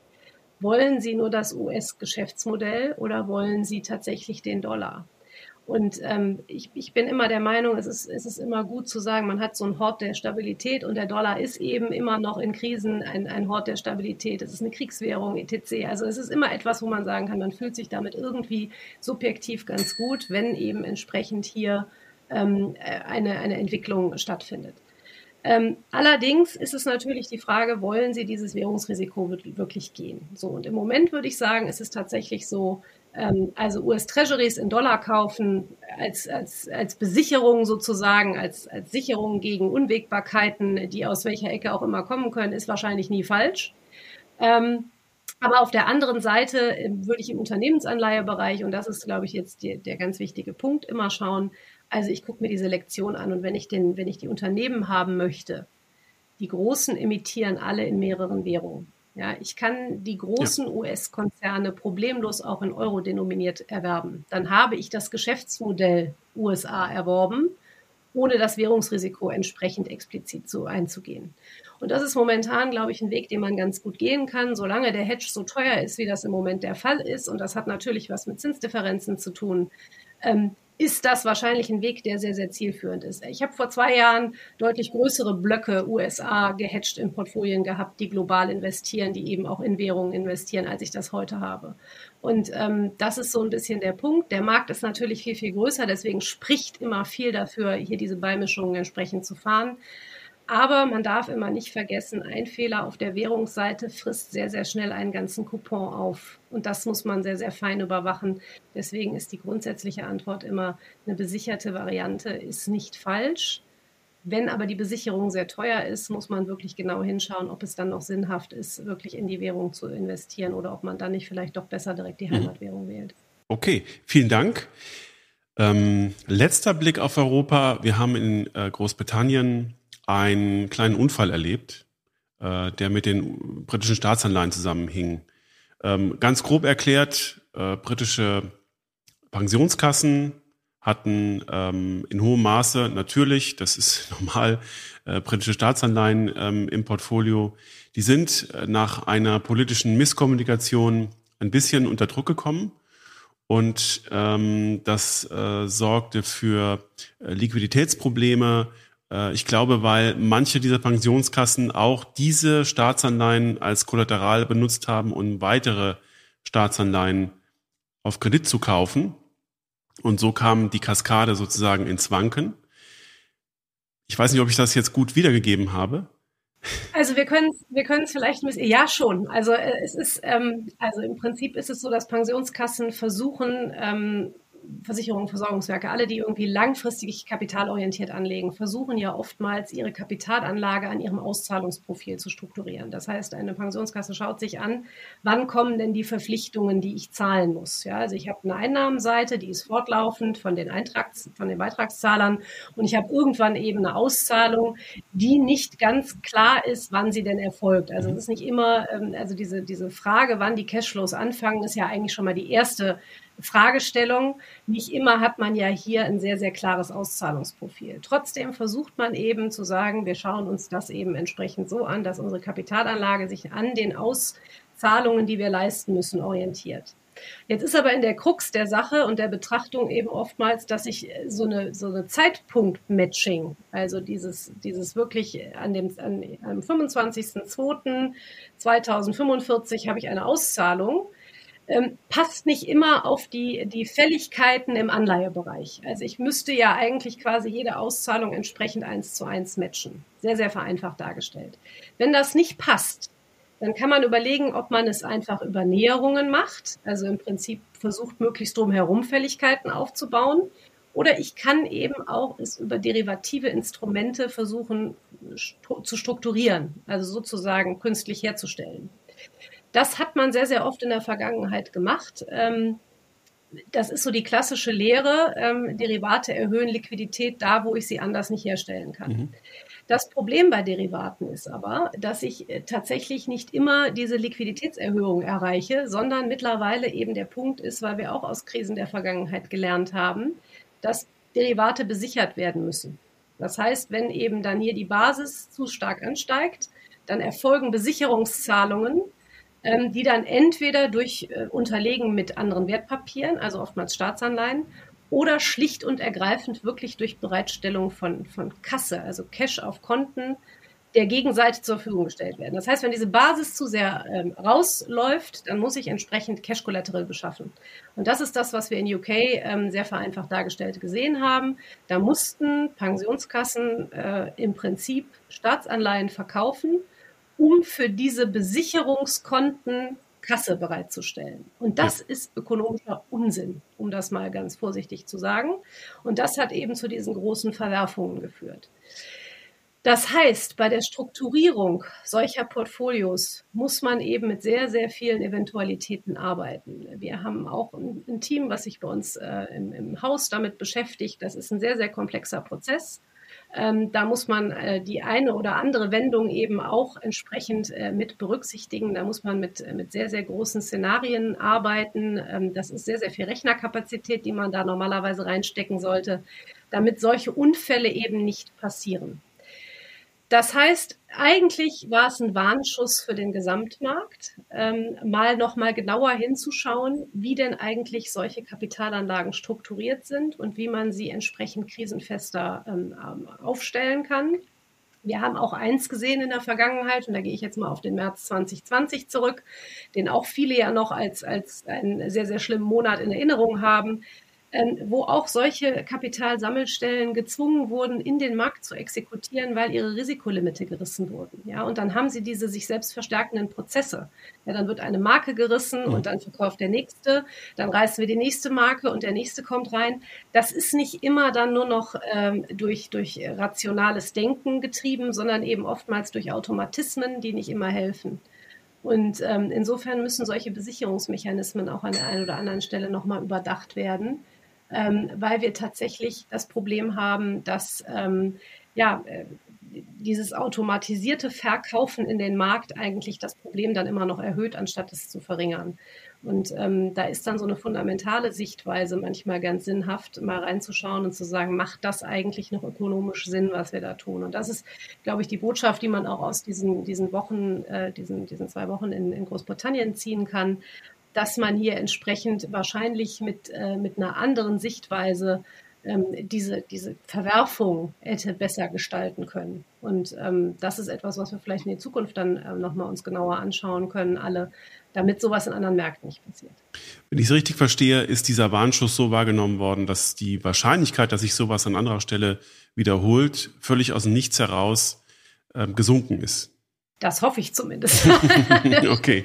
Wollen Sie nur das US-Geschäftsmodell oder wollen Sie tatsächlich den Dollar? Und ähm, ich, ich bin immer der Meinung, es ist, es ist immer gut zu sagen, man hat so einen Hort der Stabilität und der Dollar ist eben immer noch in Krisen ein, ein Hort der Stabilität. Es ist eine Kriegswährung, etc. Also es ist immer etwas, wo man sagen kann, man fühlt sich damit irgendwie subjektiv ganz gut, wenn eben entsprechend hier ähm, eine, eine Entwicklung stattfindet. Ähm, allerdings ist es natürlich die Frage, wollen Sie dieses Währungsrisiko wirklich gehen? So, und im Moment würde ich sagen, ist es tatsächlich so, also US-Treasuries in Dollar kaufen als, als, als Besicherung sozusagen, als, als Sicherung gegen Unwägbarkeiten, die aus welcher Ecke auch immer kommen können, ist wahrscheinlich nie falsch. Ähm, aber auf der anderen Seite ähm, würde ich im Unternehmensanleihebereich, und das ist, glaube ich, jetzt die, der ganz wichtige Punkt, immer schauen, also ich gucke mir diese Lektion an und wenn ich, den, wenn ich die Unternehmen haben möchte, die Großen emittieren alle in mehreren Währungen. Ja, ich kann die großen ja. US-Konzerne problemlos auch in Euro denominiert erwerben. Dann habe ich das Geschäftsmodell USA erworben, ohne das Währungsrisiko entsprechend explizit so einzugehen. Und das ist momentan, glaube ich, ein Weg, den man ganz gut gehen kann, solange der Hedge so teuer ist, wie das im Moment der Fall ist. Und das hat natürlich was mit Zinsdifferenzen zu tun. Ähm, ist das wahrscheinlich ein Weg, der sehr, sehr zielführend ist. Ich habe vor zwei Jahren deutlich größere Blöcke USA gehatcht in Portfolien gehabt, die global investieren, die eben auch in Währungen investieren, als ich das heute habe. Und ähm, das ist so ein bisschen der Punkt. Der Markt ist natürlich viel, viel größer, deswegen spricht immer viel dafür, hier diese Beimischungen entsprechend zu fahren. Aber man darf immer nicht vergessen, ein Fehler auf der Währungsseite frisst sehr, sehr schnell einen ganzen Coupon auf. Und das muss man sehr, sehr fein überwachen. Deswegen ist die grundsätzliche Antwort immer, eine besicherte Variante ist nicht falsch. Wenn aber die Besicherung sehr teuer ist, muss man wirklich genau hinschauen, ob es dann noch sinnhaft ist, wirklich in die Währung zu investieren oder ob man dann nicht vielleicht doch besser direkt die mhm. Heimatwährung wählt.
Okay, vielen Dank. Ähm, letzter Blick auf Europa. Wir haben in äh, Großbritannien einen kleinen Unfall erlebt, äh, der mit den britischen Staatsanleihen zusammenhing. Ähm, ganz grob erklärt, äh, britische Pensionskassen hatten ähm, in hohem Maße natürlich, das ist normal, äh, britische Staatsanleihen ähm, im Portfolio. Die sind äh, nach einer politischen Misskommunikation ein bisschen unter Druck gekommen und ähm, das äh, sorgte für äh, Liquiditätsprobleme, ich glaube, weil manche dieser Pensionskassen auch diese Staatsanleihen als Kollateral benutzt haben, um weitere Staatsanleihen auf Kredit zu kaufen. Und so kam die Kaskade sozusagen ins Wanken. Ich weiß nicht, ob ich das jetzt gut wiedergegeben habe.
Also wir können wir können es vielleicht ein bisschen, ja schon. Also äh, es ist ähm, also im Prinzip ist es so, dass Pensionskassen versuchen ähm, Versicherungen, Versorgungswerke, alle, die irgendwie langfristig kapitalorientiert anlegen, versuchen ja oftmals ihre Kapitalanlage an ihrem Auszahlungsprofil zu strukturieren. Das heißt, eine Pensionskasse schaut sich an, wann kommen denn die Verpflichtungen, die ich zahlen muss. Ja, also ich habe eine Einnahmenseite, die ist fortlaufend von den Eintrags, von den Beitragszahlern und ich habe irgendwann eben eine Auszahlung, die nicht ganz klar ist, wann sie denn erfolgt. Also es ist nicht immer, ähm, also diese, diese Frage, wann die Cashflows anfangen, ist ja eigentlich schon mal die erste Fragestellung. Nicht immer hat man ja hier ein sehr, sehr klares Auszahlungsprofil. Trotzdem versucht man eben zu sagen, wir schauen uns das eben entsprechend so an, dass unsere Kapitalanlage sich an den Auszahlungen, die wir leisten müssen, orientiert. Jetzt ist aber in der Krux der Sache und der Betrachtung eben oftmals, dass ich so eine, so eine Zeitpunkt-Matching, also dieses, dieses wirklich an dem, an, am 25.02.2045 habe ich eine Auszahlung ähm, passt nicht immer auf die, die Fälligkeiten im Anleihebereich. Also ich müsste ja eigentlich quasi jede Auszahlung entsprechend eins zu eins matchen. Sehr, sehr vereinfacht dargestellt. Wenn das nicht passt, dann kann man überlegen, ob man es einfach über Näherungen macht, also im Prinzip versucht, möglichst drumherum Fälligkeiten aufzubauen. Oder ich kann eben auch es über derivative Instrumente versuchen zu strukturieren, also sozusagen künstlich herzustellen. Das hat man sehr, sehr oft in der Vergangenheit gemacht. Ähm, das ist so die klassische Lehre. Ähm, Derivate erhöhen Liquidität da, wo ich sie anders nicht herstellen kann. Mhm. Das Problem bei Derivaten ist aber, dass ich äh, tatsächlich nicht immer diese Liquiditätserhöhung erreiche, sondern mittlerweile eben der Punkt ist, weil wir auch aus Krisen der Vergangenheit gelernt haben, dass Derivate besichert werden müssen. Das heißt, wenn eben dann hier die Basis zu stark ansteigt, dann erfolgen Besicherungszahlungen ähm, die dann entweder durch äh, Unterlegen mit anderen Wertpapieren, also oftmals Staatsanleihen, oder schlicht und ergreifend wirklich durch Bereitstellung von, von Kasse, also Cash auf Konten der Gegenseite zur Verfügung gestellt werden. Das heißt, wenn diese Basis zu sehr ähm, rausläuft, dann muss ich entsprechend Cash Collateral beschaffen. Und das ist das, was wir in UK ähm, sehr vereinfacht dargestellt gesehen haben. Da mussten Pensionskassen äh, im Prinzip Staatsanleihen verkaufen um für diese Besicherungskonten Kasse bereitzustellen. Und das ist ökonomischer Unsinn, um das mal ganz vorsichtig zu sagen. Und das hat eben zu diesen großen Verwerfungen geführt. Das heißt, bei der Strukturierung solcher Portfolios muss man eben mit sehr, sehr vielen Eventualitäten arbeiten. Wir haben auch ein, ein Team, was sich bei uns äh, im, im Haus damit beschäftigt. Das ist ein sehr, sehr komplexer Prozess. Ähm, da muss man äh, die eine oder andere Wendung eben auch entsprechend äh, mit berücksichtigen. Da muss man mit, äh, mit sehr, sehr großen Szenarien arbeiten. Ähm, das ist sehr, sehr viel Rechnerkapazität, die man da normalerweise reinstecken sollte, damit solche Unfälle eben nicht passieren. Das heißt, eigentlich war es ein Warnschuss für den Gesamtmarkt, ähm, mal noch mal genauer hinzuschauen, wie denn eigentlich solche Kapitalanlagen strukturiert sind und wie man sie entsprechend krisenfester ähm, ähm aufstellen kann. Wir haben auch eins gesehen in der Vergangenheit, und da gehe ich jetzt mal auf den März 2020 zurück, den auch viele ja noch als, als einen sehr, sehr schlimmen Monat in Erinnerung haben wo auch solche Kapitalsammelstellen gezwungen wurden, in den Markt zu exekutieren, weil ihre Risikolimite gerissen wurden. Ja, und dann haben sie diese sich selbst verstärkenden Prozesse. Ja, dann wird eine Marke gerissen und dann verkauft der nächste, dann reißen wir die nächste Marke und der nächste kommt rein. Das ist nicht immer dann nur noch ähm, durch, durch rationales Denken getrieben, sondern eben oftmals durch Automatismen, die nicht immer helfen. Und ähm, insofern müssen solche Besicherungsmechanismen auch an der einen oder anderen Stelle nochmal überdacht werden ähm, weil wir tatsächlich das Problem haben, dass ähm, ja, äh, dieses automatisierte Verkaufen in den Markt eigentlich das Problem dann immer noch erhöht, anstatt es zu verringern. Und ähm, da ist dann so eine fundamentale Sichtweise manchmal ganz sinnhaft, mal reinzuschauen und zu sagen, macht das eigentlich noch ökonomisch Sinn, was wir da tun? Und das ist, glaube ich, die Botschaft, die man auch aus diesen, diesen Wochen, äh, diesen, diesen zwei Wochen in, in Großbritannien ziehen kann dass man hier entsprechend wahrscheinlich mit, äh, mit einer anderen Sichtweise ähm, diese, diese Verwerfung hätte besser gestalten können. Und ähm, das ist etwas, was wir vielleicht in die Zukunft dann äh, nochmal uns genauer anschauen können, alle, damit sowas in anderen Märkten nicht passiert.
Wenn ich es richtig verstehe, ist dieser Warnschuss so wahrgenommen worden, dass die Wahrscheinlichkeit, dass sich sowas an anderer Stelle wiederholt, völlig aus dem Nichts heraus ähm, gesunken ist.
Das hoffe ich zumindest.
okay.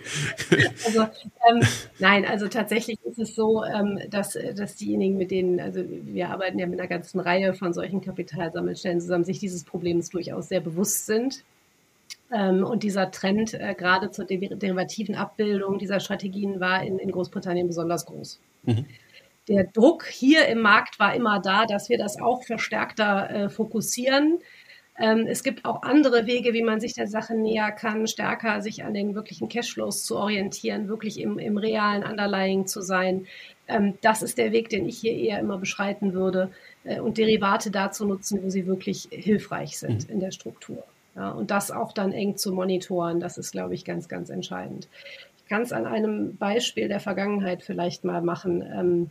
also, ähm, nein, also tatsächlich ist es so, ähm, dass, dass diejenigen, mit denen, also wir arbeiten ja mit einer ganzen Reihe von solchen Kapitalsammelstellen zusammen, sich dieses Problems durchaus sehr bewusst sind. Ähm, und dieser Trend äh, gerade zur derivativen Abbildung dieser Strategien war in, in Großbritannien besonders groß. Mhm. Der Druck hier im Markt war immer da, dass wir das auch verstärkter äh, fokussieren. Ähm, es gibt auch andere Wege, wie man sich der Sache näher kann, stärker sich an den wirklichen Cashflows zu orientieren, wirklich im, im realen Underlying zu sein. Ähm, das ist der Weg, den ich hier eher immer beschreiten würde äh, und Derivate dazu nutzen, wo sie wirklich hilfreich sind mhm. in der Struktur. Ja, und das auch dann eng zu monitoren, das ist, glaube ich, ganz, ganz entscheidend. Ich kann es an einem Beispiel der Vergangenheit vielleicht mal machen.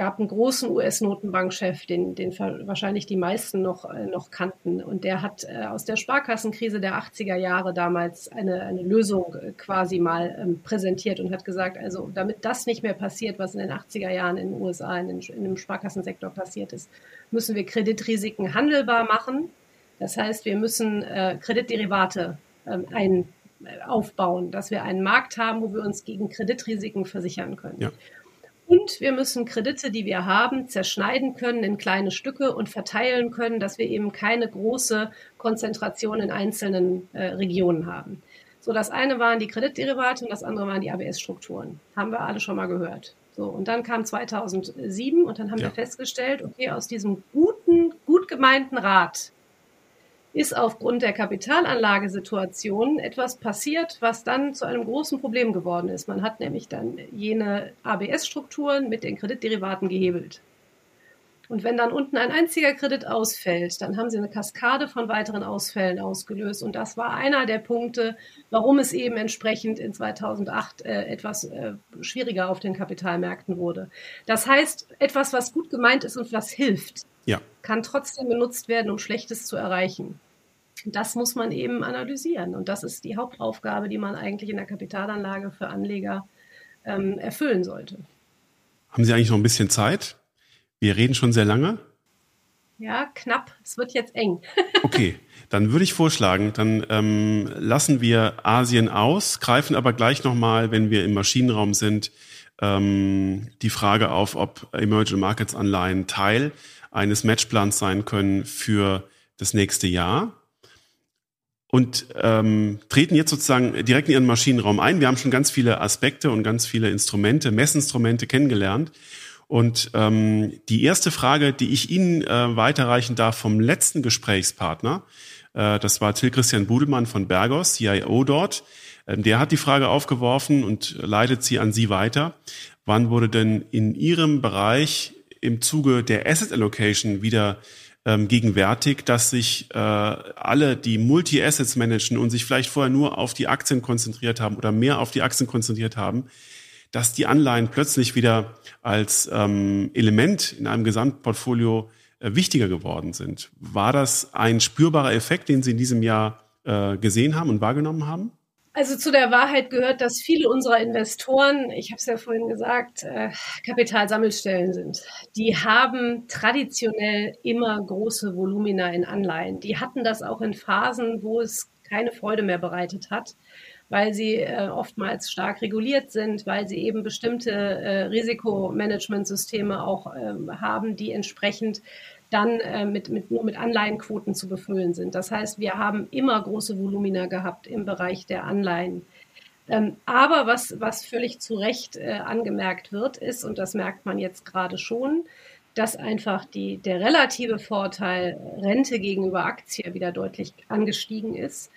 Gab einen großen US-Notenbankchef, den, den wahrscheinlich die meisten noch, äh, noch kannten. Und der hat äh, aus der Sparkassenkrise der 80er Jahre damals eine, eine Lösung äh, quasi mal ähm, präsentiert und hat gesagt, also damit das nicht mehr passiert, was in den 80er Jahren in den USA in, den, in dem Sparkassensektor passiert ist, müssen wir Kreditrisiken handelbar machen. Das heißt, wir müssen Kreditderivate ähm, ein, aufbauen, dass wir einen Markt haben, wo wir uns gegen Kreditrisiken versichern können. Ja. Und wir müssen Kredite, die wir haben, zerschneiden können in kleine Stücke und verteilen können, dass wir eben keine große Konzentration in einzelnen äh, Regionen haben. So, das eine waren die Kreditderivate und das andere waren die ABS-Strukturen. Haben wir alle schon mal gehört. So, und dann kam 2007 und dann haben ja. wir festgestellt, okay, aus diesem guten, gut gemeinten Rat ist aufgrund der Kapitalanlagesituation etwas passiert, was dann zu einem großen Problem geworden ist. Man hat nämlich dann jene ABS-Strukturen mit den Kreditderivaten gehebelt. Und wenn dann unten ein einziger Kredit ausfällt, dann haben sie eine Kaskade von weiteren Ausfällen ausgelöst. Und das war einer der Punkte, warum es eben entsprechend in 2008 äh, etwas äh, schwieriger auf den Kapitalmärkten wurde. Das heißt, etwas, was gut gemeint ist und was hilft, ja. kann trotzdem benutzt werden, um Schlechtes zu erreichen. Das muss man eben analysieren. Und das ist die Hauptaufgabe, die man eigentlich in der Kapitalanlage für Anleger ähm, erfüllen sollte.
Haben Sie eigentlich noch ein bisschen Zeit? Wir reden schon sehr lange.
Ja, knapp. Es wird jetzt eng.
okay, dann würde ich vorschlagen, dann ähm, lassen wir Asien aus, greifen aber gleich nochmal, wenn wir im Maschinenraum sind, ähm, die Frage auf, ob Emerging Markets Anleihen Teil eines Matchplans sein können für das nächste Jahr und ähm, treten jetzt sozusagen direkt in Ihren Maschinenraum ein. Wir haben schon ganz viele Aspekte und ganz viele Instrumente, Messinstrumente kennengelernt. Und ähm, die erste Frage, die ich Ihnen äh, weiterreichen darf vom letzten Gesprächspartner, äh, das war Till Christian Budelmann von Bergos, CIO dort. Ähm, der hat die Frage aufgeworfen und leitet sie an Sie weiter. Wann wurde denn in Ihrem Bereich im Zuge der Asset Allocation wieder ähm, gegenwärtig, dass sich äh, alle, die Multi-Assets managen und sich vielleicht vorher nur auf die Aktien konzentriert haben oder mehr auf die Aktien konzentriert haben, dass die Anleihen plötzlich wieder als ähm, Element in einem Gesamtportfolio äh, wichtiger geworden sind. War das ein spürbarer Effekt, den Sie in diesem Jahr äh, gesehen haben und wahrgenommen haben?
Also zu der Wahrheit gehört, dass viele unserer Investoren, ich habe es ja vorhin gesagt, äh, Kapitalsammelstellen sind. Die haben traditionell immer große Volumina in Anleihen. Die hatten das auch in Phasen, wo es keine Freude mehr bereitet hat, weil sie äh, oftmals stark reguliert sind, weil sie eben bestimmte äh, Risikomanagementsysteme auch ähm, haben, die entsprechend dann äh, mit, mit, nur mit Anleihenquoten zu befüllen sind. Das heißt, wir haben immer große Volumina gehabt im Bereich der Anleihen. Ähm, aber was, was völlig zu Recht äh, angemerkt wird, ist, und das merkt man jetzt gerade schon, dass einfach die, der relative Vorteil Rente gegenüber Aktie wieder deutlich angestiegen ist,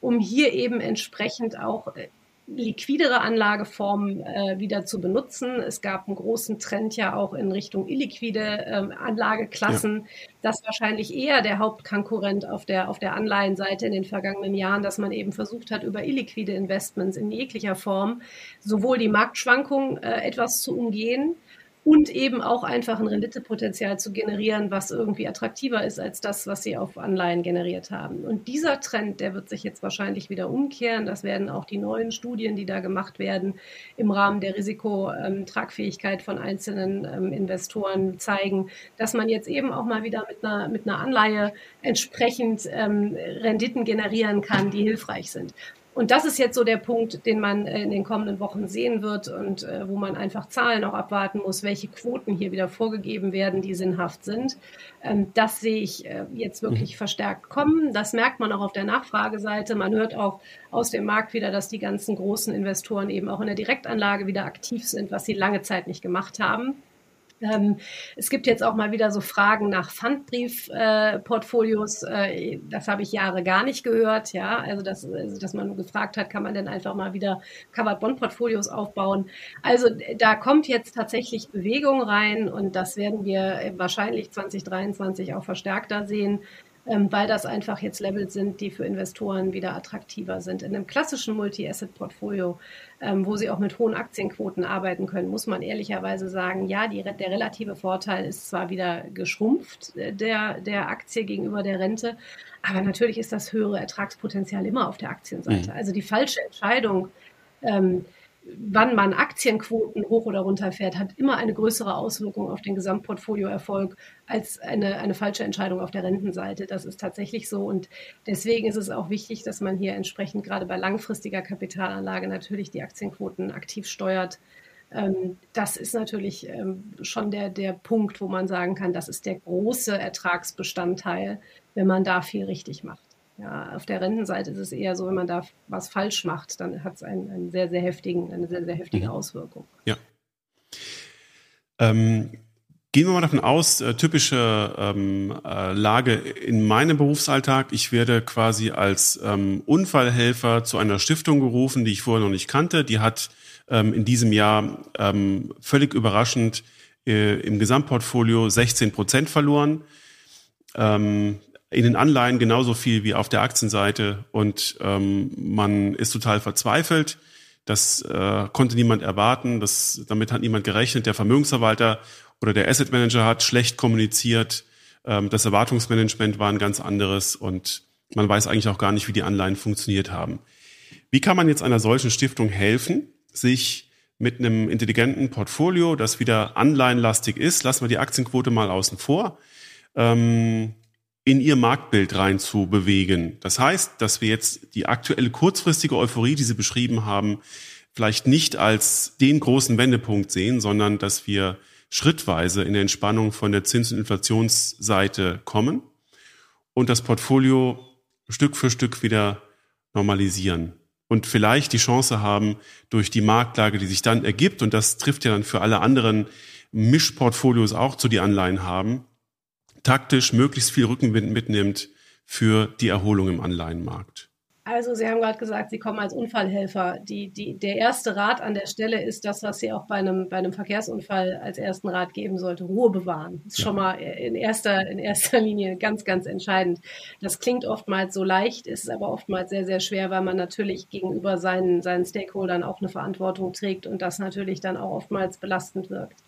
um hier eben entsprechend auch äh, liquidere Anlageformen äh, wieder zu benutzen. Es gab einen großen Trend ja auch in Richtung illiquide ähm, Anlageklassen. Ja. Das wahrscheinlich eher der Hauptkonkurrent auf der, auf der Anleihenseite in den vergangenen Jahren, dass man eben versucht hat, über illiquide Investments in jeglicher Form sowohl die Marktschwankungen äh, etwas zu umgehen, und eben auch einfach ein Renditepotenzial zu generieren, was irgendwie attraktiver ist als das, was sie auf Anleihen generiert haben. Und dieser Trend, der wird sich jetzt wahrscheinlich wieder umkehren. Das werden auch die neuen Studien, die da gemacht werden, im Rahmen der Risikotragfähigkeit von einzelnen ähm, Investoren zeigen, dass man jetzt eben auch mal wieder mit einer, mit einer Anleihe entsprechend ähm, Renditen generieren kann, die hilfreich sind. Und das ist jetzt so der Punkt, den man äh, in den kommenden Wochen sehen wird und äh, wo man einfach Zahlen auch abwarten muss, welche Quoten hier wieder vorgegeben werden, die sinnhaft sind. Ähm, das sehe ich äh, jetzt wirklich mhm. verstärkt kommen. Das merkt man auch auf der Nachfrageseite. Man hört auch aus dem Markt wieder, dass die ganzen großen Investoren eben auch in der Direktanlage wieder aktiv sind, was sie lange Zeit nicht gemacht haben. Ähm, es gibt jetzt auch mal wieder so Fragen nach Pfandbriefportfolios. Äh, äh, das habe ich Jahre gar nicht gehört. Ja, also, dass, also dass man nur gefragt hat, kann man denn einfach mal wieder Covered Bond Portfolios aufbauen? Also da kommt jetzt tatsächlich Bewegung rein und das werden wir wahrscheinlich 2023 auch verstärkter sehen weil das einfach jetzt Levels sind, die für Investoren wieder attraktiver sind. In einem klassischen Multi-Asset-Portfolio, ähm, wo sie auch mit hohen Aktienquoten arbeiten können, muss man ehrlicherweise sagen, ja, die, der relative Vorteil ist zwar wieder geschrumpft, äh, der, der Aktie gegenüber der Rente, aber natürlich ist das höhere Ertragspotenzial immer auf der Aktienseite. Mhm. Also die falsche Entscheidung, ähm, wann man Aktienquoten hoch oder runter fährt, hat immer eine größere Auswirkung auf den Gesamtportfolioerfolg als eine, eine falsche Entscheidung auf der Rentenseite. Das ist tatsächlich so. Und deswegen ist es auch wichtig, dass man hier entsprechend gerade bei langfristiger Kapitalanlage natürlich die Aktienquoten aktiv steuert. Ähm, das ist natürlich ähm, schon der, der Punkt, wo man sagen kann, das ist der große Ertragsbestandteil, wenn man da viel richtig macht. Ja, auf der Rentenseite ist es eher so, wenn man da was falsch macht, dann hat es einen, einen, sehr, sehr heftigen, eine sehr, sehr heftige mhm. Auswirkung.
Ja. Ähm, gehen wir mal davon aus, äh, typische ähm, äh, Lage in meinem Berufsalltag. Ich werde quasi als ähm, Unfallhelfer zu einer Stiftung gerufen, die ich vorher noch nicht kannte. Die hat ähm, in diesem Jahr ähm, völlig überraschend äh, im Gesamtportfolio 16 Prozent verloren. Ähm, in den Anleihen genauso viel wie auf der Aktienseite und ähm, man ist total verzweifelt. Das äh, konnte niemand erwarten, das, damit hat niemand gerechnet. Der Vermögensverwalter oder der Asset Manager hat schlecht kommuniziert. Ähm, das Erwartungsmanagement war ein ganz anderes und man weiß eigentlich auch gar nicht, wie die Anleihen funktioniert haben. Wie kann man jetzt einer solchen Stiftung helfen, sich mit einem intelligenten Portfolio, das wieder anleihenlastig ist, lassen wir die Aktienquote mal außen vor, ähm, in ihr Marktbild rein zu bewegen. Das heißt, dass wir jetzt die aktuelle kurzfristige Euphorie, die Sie beschrieben haben, vielleicht nicht als den großen Wendepunkt sehen, sondern dass wir schrittweise in der Entspannung von der Zins- und Inflationsseite kommen und das Portfolio Stück für Stück wieder normalisieren und vielleicht die Chance haben, durch die Marktlage, die sich dann ergibt, und das trifft ja dann für alle anderen Mischportfolios auch zu die Anleihen haben, taktisch möglichst viel Rückenwind mitnimmt für die Erholung im Anleihenmarkt?
Also Sie haben gerade gesagt, Sie kommen als Unfallhelfer. Die, die, der erste Rat an der Stelle ist das, was Sie auch bei einem, bei einem Verkehrsunfall als ersten Rat geben sollte. Ruhe bewahren. Das ist ja. schon mal in erster, in erster Linie ganz, ganz entscheidend. Das klingt oftmals so leicht, ist aber oftmals sehr, sehr schwer, weil man natürlich gegenüber seinen, seinen Stakeholdern auch eine Verantwortung trägt und das natürlich dann auch oftmals belastend wirkt.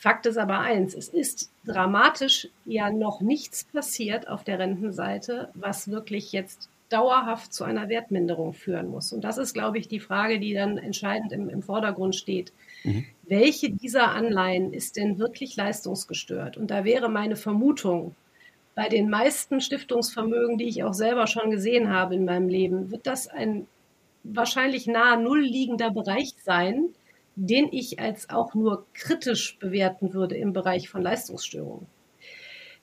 Fakt ist aber eins, es ist dramatisch ja noch nichts passiert auf der Rentenseite, was wirklich jetzt dauerhaft zu einer Wertminderung führen muss. Und das ist, glaube ich, die Frage, die dann entscheidend im, im Vordergrund steht. Mhm. Welche dieser Anleihen ist denn wirklich leistungsgestört? Und da wäre meine Vermutung, bei den meisten Stiftungsvermögen, die ich auch selber schon gesehen habe in meinem Leben, wird das ein wahrscheinlich nahe Null liegender Bereich sein, den ich als auch nur kritisch bewerten würde im Bereich von Leistungsstörungen.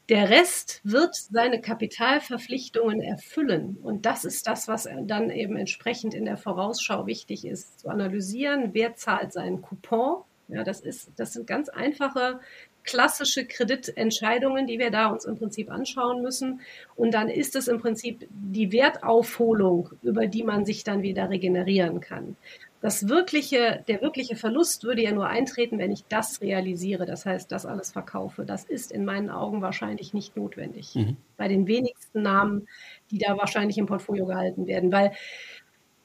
Der Rest wird seine Kapitalverpflichtungen erfüllen. Und das ist das, was dann eben entsprechend in der Vorausschau wichtig ist, zu analysieren, wer zahlt seinen Coupon. Ja, das ist, das sind ganz einfache, klassische Kreditentscheidungen, die wir da uns im Prinzip anschauen müssen. Und dann ist es im Prinzip die Wertaufholung, über die man sich dann wieder regenerieren kann das wirkliche, der wirkliche Verlust würde ja nur eintreten, wenn ich das realisiere, das heißt, das alles verkaufe. Das ist in meinen Augen wahrscheinlich nicht notwendig. Mhm. Bei den wenigsten Namen, die da wahrscheinlich im Portfolio gehalten werden, weil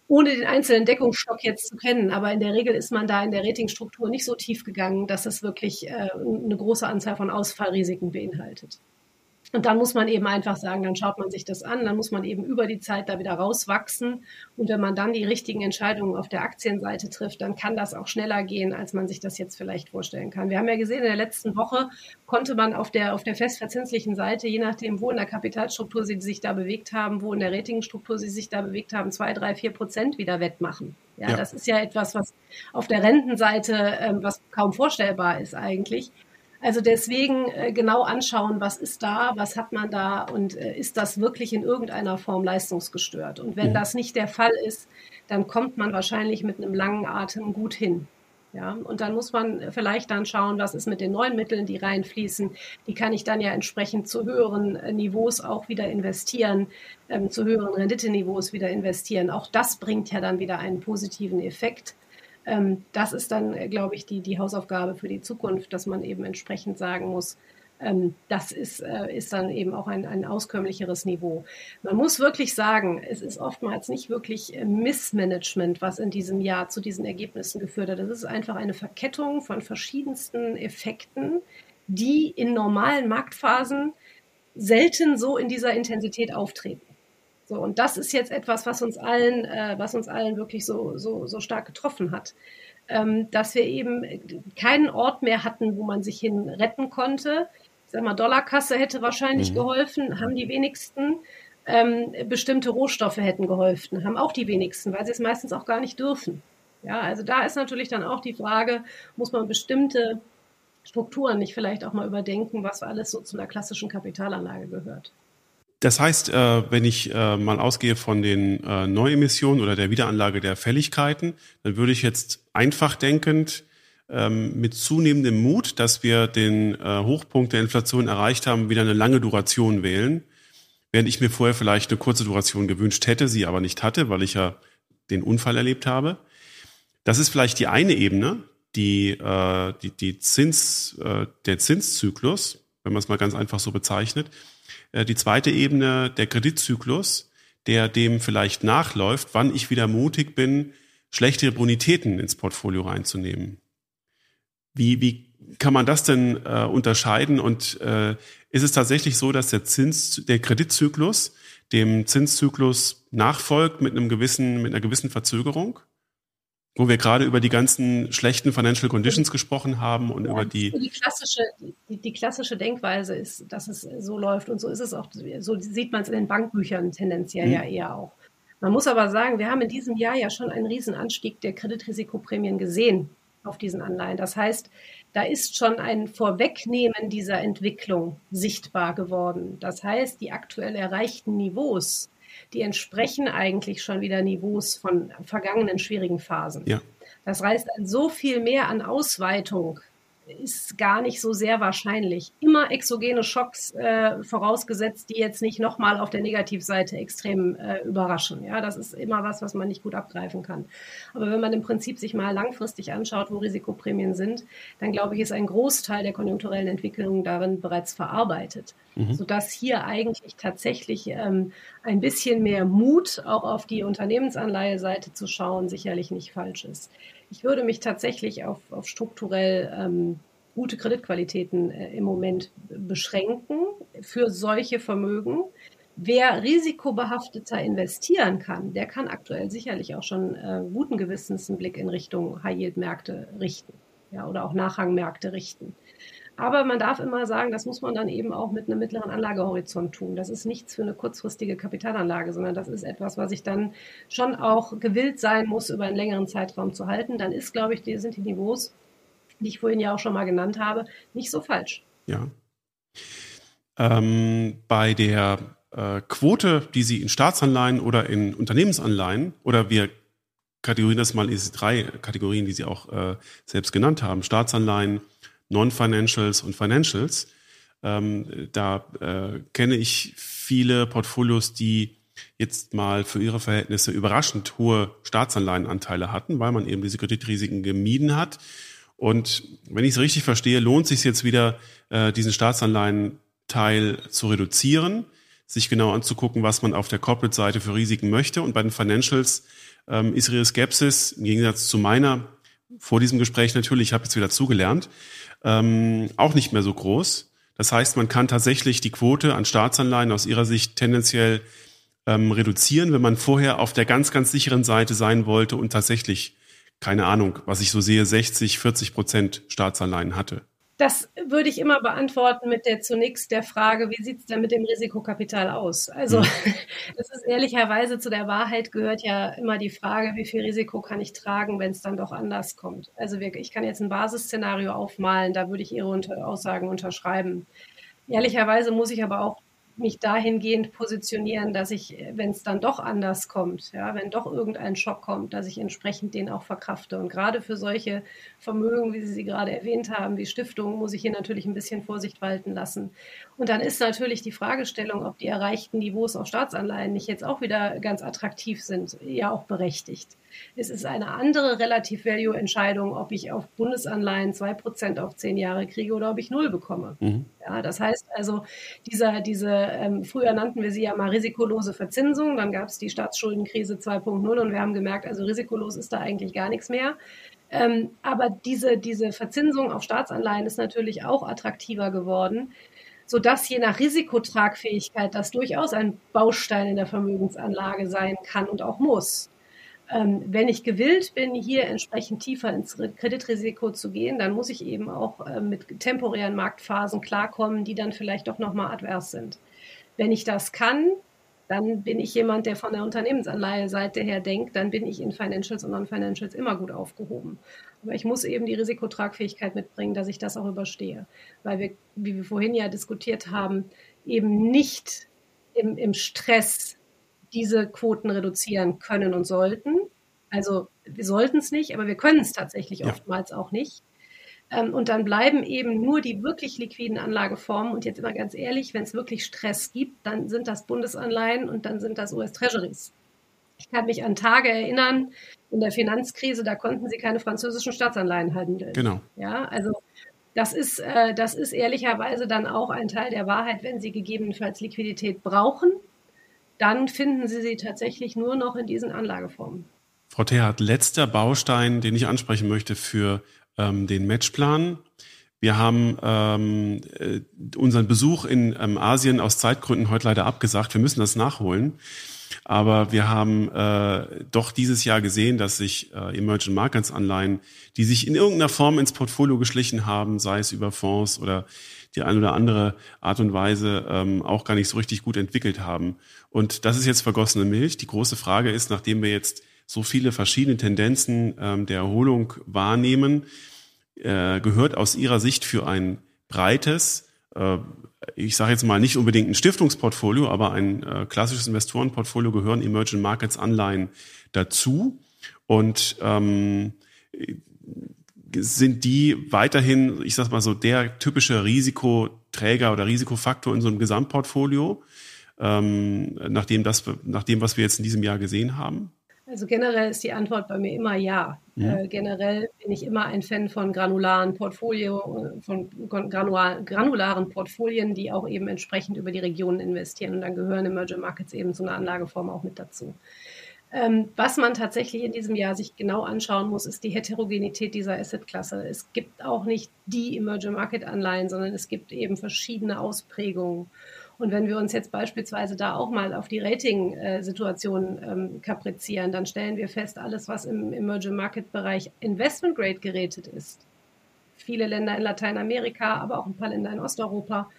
ohne den einzelnen Deckungsstock jetzt zu kennen. Aber in der Regel ist man da in der Ratingstruktur nicht so tief gegangen, dass es wirklich äh, eine große Anzahl von Ausfallrisiken beinhaltet. Und dann muss man eben einfach sagen, dann schaut man sich das an, dann muss man eben über die Zeit da wieder rauswachsen. Und wenn man dann die richtigen Entscheidungen auf der Aktienseite trifft, dann kann das auch schneller gehen, als man sich das jetzt vielleicht vorstellen kann. Wir haben ja gesehen, in der letzten Woche konnte man auf der, auf der festverzinslichen Seite, je nachdem, wo in der Kapitalstruktur sie sich da bewegt haben, wo in der Ratingstruktur sie sich da bewegt haben, zwei, drei, vier Prozent wieder wettmachen. Ja, ja. das ist ja etwas, was auf der Rentenseite, ähm, was kaum vorstellbar ist eigentlich. Also deswegen äh, genau anschauen, was ist da, was hat man da und äh, ist das wirklich in irgendeiner Form leistungsgestört. Und wenn mhm. das nicht der Fall ist, dann kommt man wahrscheinlich mit einem langen Atem gut hin. Ja, und dann muss man vielleicht dann schauen, was ist mit den neuen Mitteln, die reinfließen. Die kann ich dann ja entsprechend zu höheren äh, Niveaus auch wieder investieren, ähm, zu höheren Renditeniveaus wieder investieren. Auch das bringt ja dann wieder einen positiven Effekt. Ähm, das ist dann, äh, glaube ich, die, die Hausaufgabe für die Zukunft, dass man eben entsprechend sagen muss, ähm, das ist, äh, ist dann eben auch ein, ein auskömmlicheres Niveau. Man muss wirklich sagen, es ist oftmals nicht wirklich äh, Missmanagement, was in diesem Jahr zu diesen Ergebnissen geführt hat. Das ist einfach eine Verkettung von verschiedensten Effekten, die in normalen Marktphasen selten so in dieser Intensität auftreten. So, und das ist jetzt etwas, was uns allen, äh, was uns allen wirklich so, so, so stark getroffen hat. Ähm, dass wir eben keinen Ort mehr hatten, wo man sich hin retten konnte. Ich sag mal, Dollarkasse hätte wahrscheinlich mhm. geholfen, haben die wenigsten. Ähm, bestimmte Rohstoffe hätten geholfen, haben auch die wenigsten, weil sie es meistens auch gar nicht dürfen. Ja, also da ist natürlich dann auch die Frage, muss man bestimmte Strukturen nicht vielleicht auch mal überdenken, was alles so zu einer klassischen Kapitalanlage gehört.
Das heißt, äh, wenn ich äh, mal ausgehe von den äh, Neuemissionen oder der Wiederanlage der Fälligkeiten, dann würde ich jetzt einfach denkend ähm, mit zunehmendem Mut, dass wir den Hochpunkt der Inflation erreicht haben, wieder eine lange Duration wählen, während ich mir vorher vielleicht eine kurze Duration gewünscht hätte, sie aber nicht hatte, weil ich ja den Unfall erlebt habe. Das ist vielleicht die eine Ebene, die, die, die Zins, der Zinszyklus, wenn man es mal ganz einfach so bezeichnet. Äh, die zweite Ebene, der Kreditzyklus, der dem vielleicht nachläuft, wann ich wieder mutig bin, schlechtere Bonitäten ins Portfolio reinzunehmen. Wie, wie kann man das denn äh, unterscheiden? Und äh, ist es tatsächlich so, dass der Zins, der Kreditzyklus dem Zinszyklus nachfolgt mit einem gewissen, mit einer gewissen Verzögerung? Wo wir gerade über die ganzen schlechten Financial Conditions gesprochen haben und ja, über die
die klassische die, die, klassische Denkweise ist, dass es so läuft und so ist es auch. So sieht man es in den Bankbüchern tendenziell mhm. ja eher auch. Man muss aber sagen, wir haben in diesem Jahr ja schon einen riesen Anstieg der Kreditrisikoprämien gesehen auf diesen Anleihen. Das heißt, da ist schon ein Vorwegnehmen dieser Entwicklung sichtbar geworden. Das heißt, die aktuell erreichten Niveaus die entsprechen eigentlich schon wieder Niveaus von vergangenen schwierigen Phasen. Ja. Das heißt, so viel mehr an Ausweitung ist gar nicht so sehr wahrscheinlich. Immer exogene Schocks äh, vorausgesetzt, die jetzt nicht nochmal auf der Negativseite extrem äh, überraschen. Ja, das ist immer was, was man nicht gut abgreifen kann. Aber wenn man im Prinzip sich mal langfristig anschaut, wo Risikoprämien sind, dann glaube ich, ist ein Großteil der konjunkturellen Entwicklungen darin bereits verarbeitet. Mhm. Sodass hier eigentlich tatsächlich ähm, ein bisschen mehr Mut auch auf die Unternehmensanleiheseite zu schauen sicherlich nicht falsch ist. Ich würde mich tatsächlich auf, auf strukturell ähm, gute Kreditqualitäten äh, im Moment beschränken für solche Vermögen. Wer risikobehafteter investieren kann, der kann aktuell sicherlich auch schon äh, guten Gewissens einen Blick in Richtung High-Yield-Märkte richten ja, oder auch Nachrangmärkte richten. Aber man darf immer sagen, das muss man dann eben auch mit einem mittleren Anlagehorizont tun. Das ist nichts für eine kurzfristige Kapitalanlage, sondern das ist etwas, was ich dann schon auch gewillt sein muss, über einen längeren Zeitraum zu halten. Dann ist, glaube ich, die, sind die Niveaus, die ich vorhin ja auch schon mal genannt habe, nicht so falsch.
Ja. Ähm, bei der äh, Quote, die Sie in Staatsanleihen oder in Unternehmensanleihen oder wir kategorieren das mal in diese drei Kategorien, die Sie auch äh, selbst genannt haben, Staatsanleihen, Non-Financials und Financials. Ähm, da äh, kenne ich viele Portfolios, die jetzt mal für ihre Verhältnisse überraschend hohe Staatsanleihenanteile hatten, weil man eben diese Kreditrisiken gemieden hat. Und wenn ich es richtig verstehe, lohnt sich jetzt wieder, äh, diesen Staatsanleihenteil zu reduzieren, sich genau anzugucken, was man auf der Corporate-Seite für Risiken möchte. Und bei den Financials ähm, ist Ihre Skepsis im Gegensatz zu meiner vor diesem Gespräch natürlich, ich habe jetzt wieder zugelernt, ähm, auch nicht mehr so groß. Das heißt, man kann tatsächlich die Quote an Staatsanleihen aus Ihrer Sicht tendenziell ähm, reduzieren, wenn man vorher auf der ganz, ganz sicheren Seite sein wollte und tatsächlich, keine Ahnung, was ich so sehe, 60, 40 Prozent Staatsanleihen hatte.
Das würde ich immer beantworten mit der zunächst der Frage, wie sieht es denn mit dem Risikokapital aus? Also, es ist ehrlicherweise zu der Wahrheit gehört ja immer die Frage, wie viel Risiko kann ich tragen, wenn es dann doch anders kommt. Also, ich kann jetzt ein Basisszenario aufmalen, da würde ich Ihre Aussagen unterschreiben. Ehrlicherweise muss ich aber auch mich dahingehend positionieren, dass ich, wenn es dann doch anders kommt, ja, wenn doch irgendein Schock kommt, dass ich entsprechend den auch verkrafte. Und gerade für solche Vermögen, wie Sie sie gerade erwähnt haben, wie Stiftungen, muss ich hier natürlich ein bisschen Vorsicht walten lassen. Und dann ist natürlich die Fragestellung, ob die erreichten Niveaus auf Staatsanleihen nicht jetzt auch wieder ganz attraktiv sind, ja auch berechtigt. Es ist eine andere Relativ-Value-Entscheidung, ob ich auf Bundesanleihen 2% auf zehn Jahre kriege oder ob ich null bekomme. Mhm. Ja, das heißt also, dieser, diese, ähm, früher nannten wir sie ja mal risikolose Verzinsung, dann gab es die Staatsschuldenkrise 2.0 und wir haben gemerkt, also risikolos ist da eigentlich gar nichts mehr. Ähm, aber diese, diese Verzinsung auf Staatsanleihen ist natürlich auch attraktiver geworden, sodass je nach Risikotragfähigkeit das durchaus ein Baustein in der Vermögensanlage sein kann und auch muss. Ähm, wenn ich gewillt bin, hier entsprechend tiefer ins Kreditrisiko zu gehen, dann muss ich eben auch äh, mit temporären Marktphasen klarkommen, die dann vielleicht doch nochmal advers sind. Wenn ich das kann, dann bin ich jemand, der von der Unternehmensanleihe-Seite her denkt, dann bin ich in Financials und Non-Financials immer gut aufgehoben. Aber ich muss eben die Risikotragfähigkeit mitbringen, dass ich das auch überstehe. Weil wir, wie wir vorhin ja diskutiert haben, eben nicht im, im Stress diese Quoten reduzieren können und sollten. Also wir sollten es nicht, aber wir können es tatsächlich ja. oftmals auch nicht. Ähm, und dann bleiben eben nur die wirklich liquiden Anlageformen. Und jetzt immer ganz ehrlich, wenn es wirklich Stress gibt, dann sind das Bundesanleihen und dann sind das US-Treasuries. Ich kann mich an Tage erinnern, in der Finanzkrise, da konnten sie keine französischen Staatsanleihen handeln.
Genau.
Ja, also das ist, äh, das ist ehrlicherweise dann auch ein Teil der Wahrheit, wenn Sie gegebenenfalls Liquidität brauchen, dann finden Sie sie tatsächlich nur noch in diesen Anlageformen.
Frau Thehat, letzter Baustein, den ich ansprechen möchte für ähm, den Matchplan. Wir haben ähm, äh, unseren Besuch in ähm, Asien aus Zeitgründen heute leider abgesagt. Wir müssen das nachholen. Aber wir haben äh, doch dieses Jahr gesehen, dass sich äh, Emerging Markets Anleihen, die sich in irgendeiner Form ins Portfolio geschlichen haben, sei es über Fonds oder die eine oder andere Art und Weise ähm, auch gar nicht so richtig gut entwickelt haben. Und das ist jetzt vergossene Milch. Die große Frage ist, nachdem wir jetzt so viele verschiedene Tendenzen ähm, der Erholung wahrnehmen, äh, gehört aus Ihrer Sicht für ein breites, äh, ich sage jetzt mal nicht unbedingt ein Stiftungsportfolio, aber ein äh, klassisches Investorenportfolio gehören Emerging Markets Anleihen dazu. Und ähm, sind die weiterhin, ich sag mal so, der typische Risikoträger oder Risikofaktor in so einem Gesamtportfolio, ähm, nach, dem das, nach dem, was wir jetzt in diesem Jahr gesehen haben?
Also generell ist die Antwort bei mir immer ja. ja. Äh, generell bin ich immer ein Fan von granularen Portfolio, von granular, granularen Portfolien, die auch eben entsprechend über die Regionen investieren. Und dann gehören Emerging Markets eben zu einer Anlageform auch mit dazu. Ähm, was man tatsächlich in diesem Jahr sich genau anschauen muss, ist die Heterogenität dieser Assetklasse. Es gibt auch nicht die Emerging Market Anleihen, sondern es gibt eben verschiedene Ausprägungen. Und wenn wir uns jetzt beispielsweise da auch mal auf die Rating-Situation ähm, kaprizieren, dann stellen wir fest, alles, was im Emerging Market-Bereich Investment Grade gerätet ist, viele Länder in Lateinamerika, aber auch ein paar Länder in Osteuropa,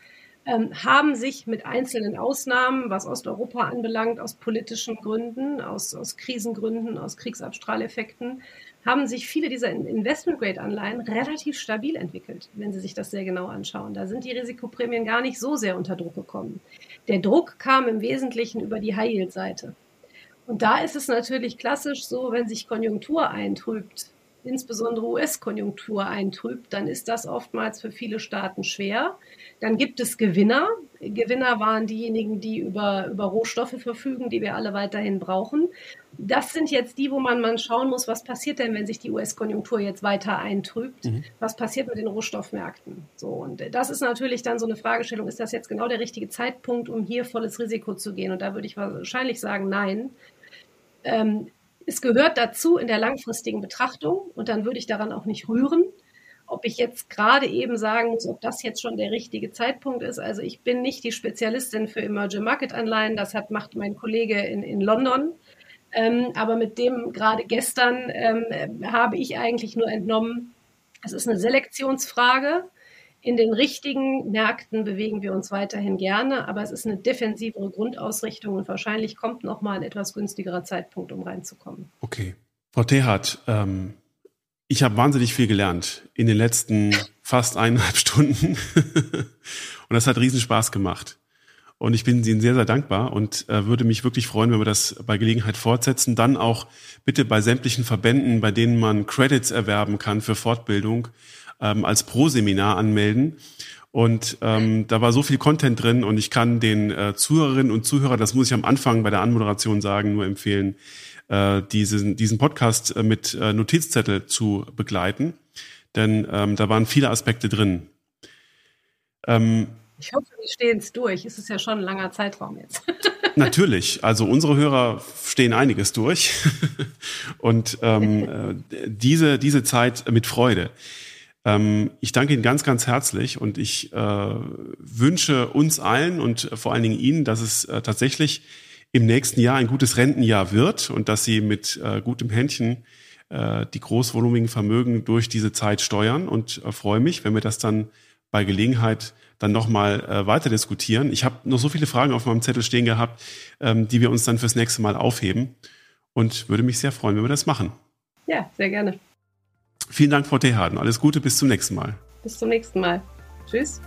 ähm, haben sich mit einzelnen Ausnahmen, was Osteuropa anbelangt, aus politischen Gründen, aus, aus Krisengründen, aus Kriegsabstrahleffekten, haben sich viele dieser Investment-Grade-Anleihen relativ stabil entwickelt, wenn Sie sich das sehr genau anschauen. Da sind die Risikoprämien gar nicht so sehr unter Druck gekommen. Der Druck kam im Wesentlichen über die High-Yield-Seite. Und da ist es natürlich klassisch so, wenn sich Konjunktur eintrübt, insbesondere US-Konjunktur eintrübt, dann ist das oftmals für viele Staaten schwer. Dann gibt es Gewinner. Gewinner waren diejenigen, die über, über Rohstoffe verfügen, die wir alle weiterhin brauchen. Das sind jetzt die, wo man, man schauen muss, was passiert denn, wenn sich die US-Konjunktur jetzt weiter eintrübt? Mhm. Was passiert mit den Rohstoffmärkten? So, und das ist natürlich dann so eine Fragestellung, ist das jetzt genau der richtige Zeitpunkt, um hier volles Risiko zu gehen? Und da würde ich wahrscheinlich sagen, nein. Ähm, es gehört dazu in der langfristigen Betrachtung und dann würde ich daran auch nicht rühren. Ob ich jetzt gerade eben sagen muss, ob das jetzt schon der richtige Zeitpunkt ist. Also ich bin nicht die Spezialistin für Emerging Market Anleihen. Das hat, macht mein Kollege in, in London. Ähm, aber mit dem gerade gestern ähm, habe ich eigentlich nur entnommen, es ist eine Selektionsfrage. In den richtigen Märkten bewegen wir uns weiterhin gerne, aber es ist eine defensivere Grundausrichtung und wahrscheinlich kommt noch mal ein etwas günstigerer Zeitpunkt, um reinzukommen.
Okay. Frau Tehat, ähm, ich habe wahnsinnig viel gelernt in den letzten fast eineinhalb Stunden und das hat riesen Spaß gemacht. Und ich bin Ihnen sehr, sehr dankbar und äh, würde mich wirklich freuen, wenn wir das bei Gelegenheit fortsetzen. Dann auch bitte bei sämtlichen Verbänden, bei denen man Credits erwerben kann für Fortbildung, ähm, als Pro-Seminar anmelden. Und ähm, da war so viel Content drin und ich kann den äh, Zuhörerinnen und Zuhörern, das muss ich am Anfang bei der Anmoderation sagen, nur empfehlen, äh, diesen, diesen Podcast äh, mit äh, Notizzettel zu begleiten. Denn ähm, da waren viele Aspekte drin.
Ähm, ich hoffe, die stehen es durch. Es ist ja schon ein langer Zeitraum jetzt.
Natürlich. Also unsere Hörer stehen einiges durch. Und ähm, äh, diese, diese Zeit mit Freude. Ähm, ich danke Ihnen ganz, ganz herzlich und ich äh, wünsche uns allen und vor allen Dingen Ihnen, dass es äh, tatsächlich im nächsten Jahr ein gutes Rentenjahr wird und dass Sie mit äh, gutem Händchen äh, die großvolumigen Vermögen durch diese Zeit steuern und äh, freue mich, wenn wir das dann bei Gelegenheit dann nochmal äh, weiter diskutieren. Ich habe noch so viele Fragen auf meinem Zettel stehen gehabt, ähm, die wir uns dann fürs nächste Mal aufheben und würde mich sehr freuen, wenn wir das machen.
Ja, sehr gerne.
Vielen Dank, Frau Tehaden. Alles Gute, bis zum nächsten Mal.
Bis zum nächsten Mal. Tschüss.